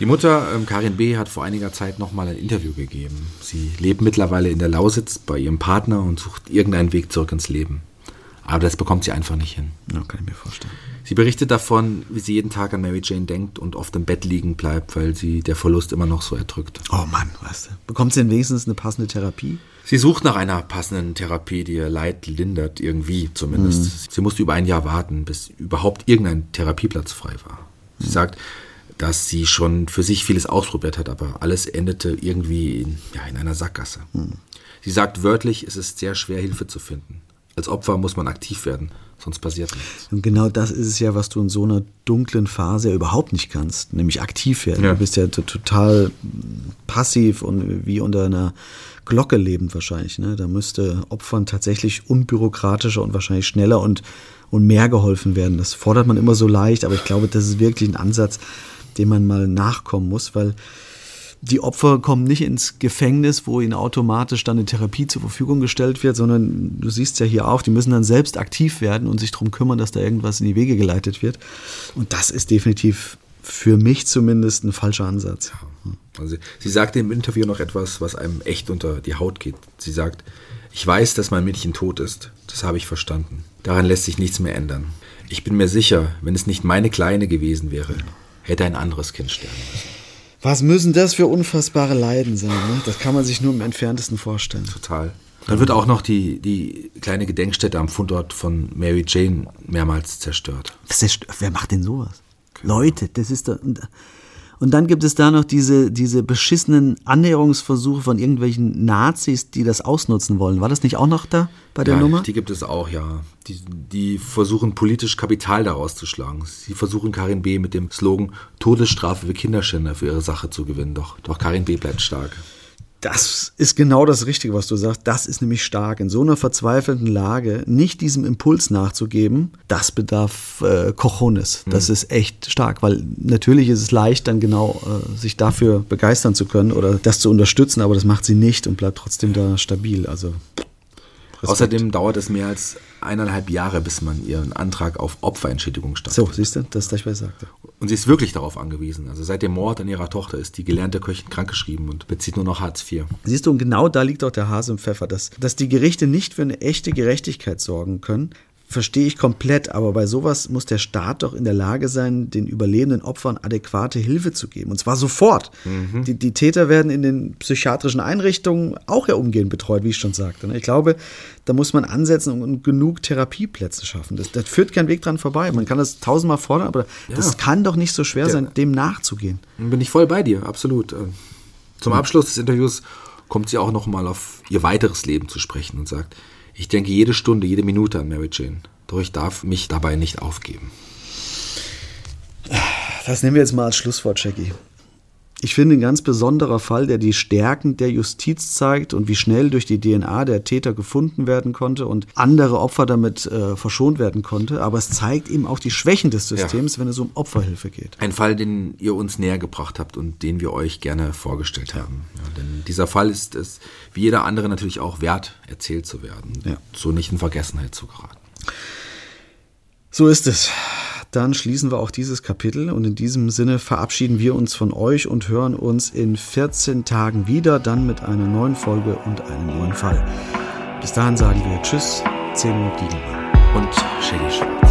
A: Die Mutter, ähm, Karin B., hat vor einiger Zeit nochmal ein Interview gegeben. Sie lebt mittlerweile in der Lausitz bei ihrem Partner und sucht irgendeinen Weg zurück ins Leben. Aber das bekommt sie einfach nicht hin.
B: Ja, kann ich mir vorstellen.
A: Sie berichtet davon, wie sie jeden Tag an Mary Jane denkt und oft im Bett liegen bleibt, weil sie der Verlust immer noch so erdrückt.
B: Oh Mann, weißt du. Bekommt sie denn wenigstens eine passende Therapie?
A: Sie sucht nach einer passenden Therapie, die ihr Leid lindert, irgendwie zumindest. Mhm. Sie musste über ein Jahr warten, bis überhaupt irgendein Therapieplatz frei war. Sie mhm. sagt, dass sie schon für sich vieles ausprobiert hat, aber alles endete irgendwie in, ja, in einer Sackgasse. Mhm. Sie sagt wörtlich, es ist sehr schwer, Hilfe zu finden. Als Opfer muss man aktiv werden, sonst passiert nichts.
B: Und genau das ist es ja, was du in so einer dunklen Phase ja überhaupt nicht kannst, nämlich aktiv werden.
A: Ja.
B: Du bist ja total passiv und wie unter einer Glocke lebend wahrscheinlich. Ne? Da müsste Opfern tatsächlich unbürokratischer und wahrscheinlich schneller und, und mehr geholfen werden. Das fordert man immer so leicht, aber ich glaube, das ist wirklich ein Ansatz, dem man mal nachkommen muss, weil die Opfer kommen nicht ins Gefängnis, wo ihnen automatisch dann eine Therapie zur Verfügung gestellt wird, sondern du siehst ja hier auch, die müssen dann selbst aktiv werden und sich darum kümmern, dass da irgendwas in die Wege geleitet wird. Und das ist definitiv für mich zumindest ein falscher Ansatz.
A: Also sie sagte im Interview noch etwas, was einem echt unter die Haut geht. Sie sagt, ich weiß, dass mein Mädchen tot ist. Das habe ich verstanden. Daran lässt sich nichts mehr ändern. Ich bin mir sicher, wenn es nicht meine Kleine gewesen wäre, hätte ein anderes Kind sterben müssen.
B: Was müssen das für unfassbare Leiden sein? Ne? Das kann man sich nur im entferntesten vorstellen.
A: Total. Dann wird auch noch die, die kleine Gedenkstätte am Fundort von Mary Jane mehrmals zerstört.
B: Was ist, wer macht denn sowas? Leute, das ist doch. Und, dann gibt es da noch diese, diese beschissenen Annäherungsversuche von irgendwelchen Nazis, die das ausnutzen wollen. War das nicht auch noch da bei der
A: ja,
B: Nummer?
A: Die gibt es auch, ja. Die, die versuchen politisch Kapital daraus zu schlagen. Sie versuchen Karin B. mit dem Slogan Todesstrafe für Kinderschänder für ihre Sache zu gewinnen. Doch, doch Karin B. bleibt stark.
B: Das ist genau das Richtige, was du sagst. Das ist nämlich stark. In so einer verzweifelten Lage nicht diesem Impuls nachzugeben, das bedarf äh, Cojones. Das
A: Mhm.
B: ist echt stark, weil natürlich ist es leicht, dann genau äh, sich dafür begeistern zu können oder das zu unterstützen, aber das macht sie nicht und bleibt trotzdem da stabil. Also Respekt.
A: Außerdem dauert es mehr als eineinhalb Jahre, bis man ihren Antrag auf Opferentschädigung stellt.
B: So, siehst du, das ist das, was ich sagte.
A: Und sie ist wirklich darauf angewiesen. Also seit dem Mord an ihrer Tochter ist die gelernte Köchin krankgeschrieben und bezieht nur noch Hartz IV.
B: Siehst du, und genau da liegt auch der Hase im Pfeffer, dass, dass die Gerichte nicht für eine echte Gerechtigkeit sorgen können. Verstehe ich komplett, aber bei sowas muss der Staat doch in der Lage sein, den überlebenden Opfern adäquate Hilfe zu geben. Und zwar sofort. Die, die Täter werden in den psychiatrischen Einrichtungen auch ja umgehend betreut, wie ich schon sagte. ne? Ich glaube, da muss man ansetzen und genug Therapieplätze schaffen. Das, das führt kein Weg dran vorbei. Man kann das tausendmal fordern, aber das kann doch nicht so schwer sein, dem nachzugehen.
A: Dann bin ich voll bei dir, absolut. Ähm, Zum Abschluss des Interviews kommt sie auch noch mal auf ihr weiteres Leben zu sprechen und sagt, ich denke jede Stunde, jede Minute an Mary Jane. Doch ich darf mich dabei nicht aufgeben.
B: Das nehmen wir jetzt mal als Schlusswort, Jackie. Ich finde ein ganz besonderer Fall, der die Stärken der Justiz zeigt und wie schnell durch die DNA der Täter gefunden werden konnte und andere Opfer damit äh, verschont werden konnte. Aber es zeigt eben auch die Schwächen des Systems, wenn es um Opferhilfe geht.
A: Ein Fall, den ihr uns näher gebracht habt und den wir euch gerne vorgestellt haben. Ja, denn dieser Fall ist es, wie jeder andere, natürlich auch wert, erzählt zu werden.
B: Ja.
A: So nicht in Vergessenheit zu geraten.
B: So ist es. Dann schließen wir auch dieses Kapitel und in diesem Sinne verabschieden wir uns von euch und hören uns in 14 Tagen wieder, dann mit einer neuen Folge und einem neuen Fall. Bis dahin sagen wir Tschüss, Zeno Diegelmann.
A: Und Shaggy Schwarz.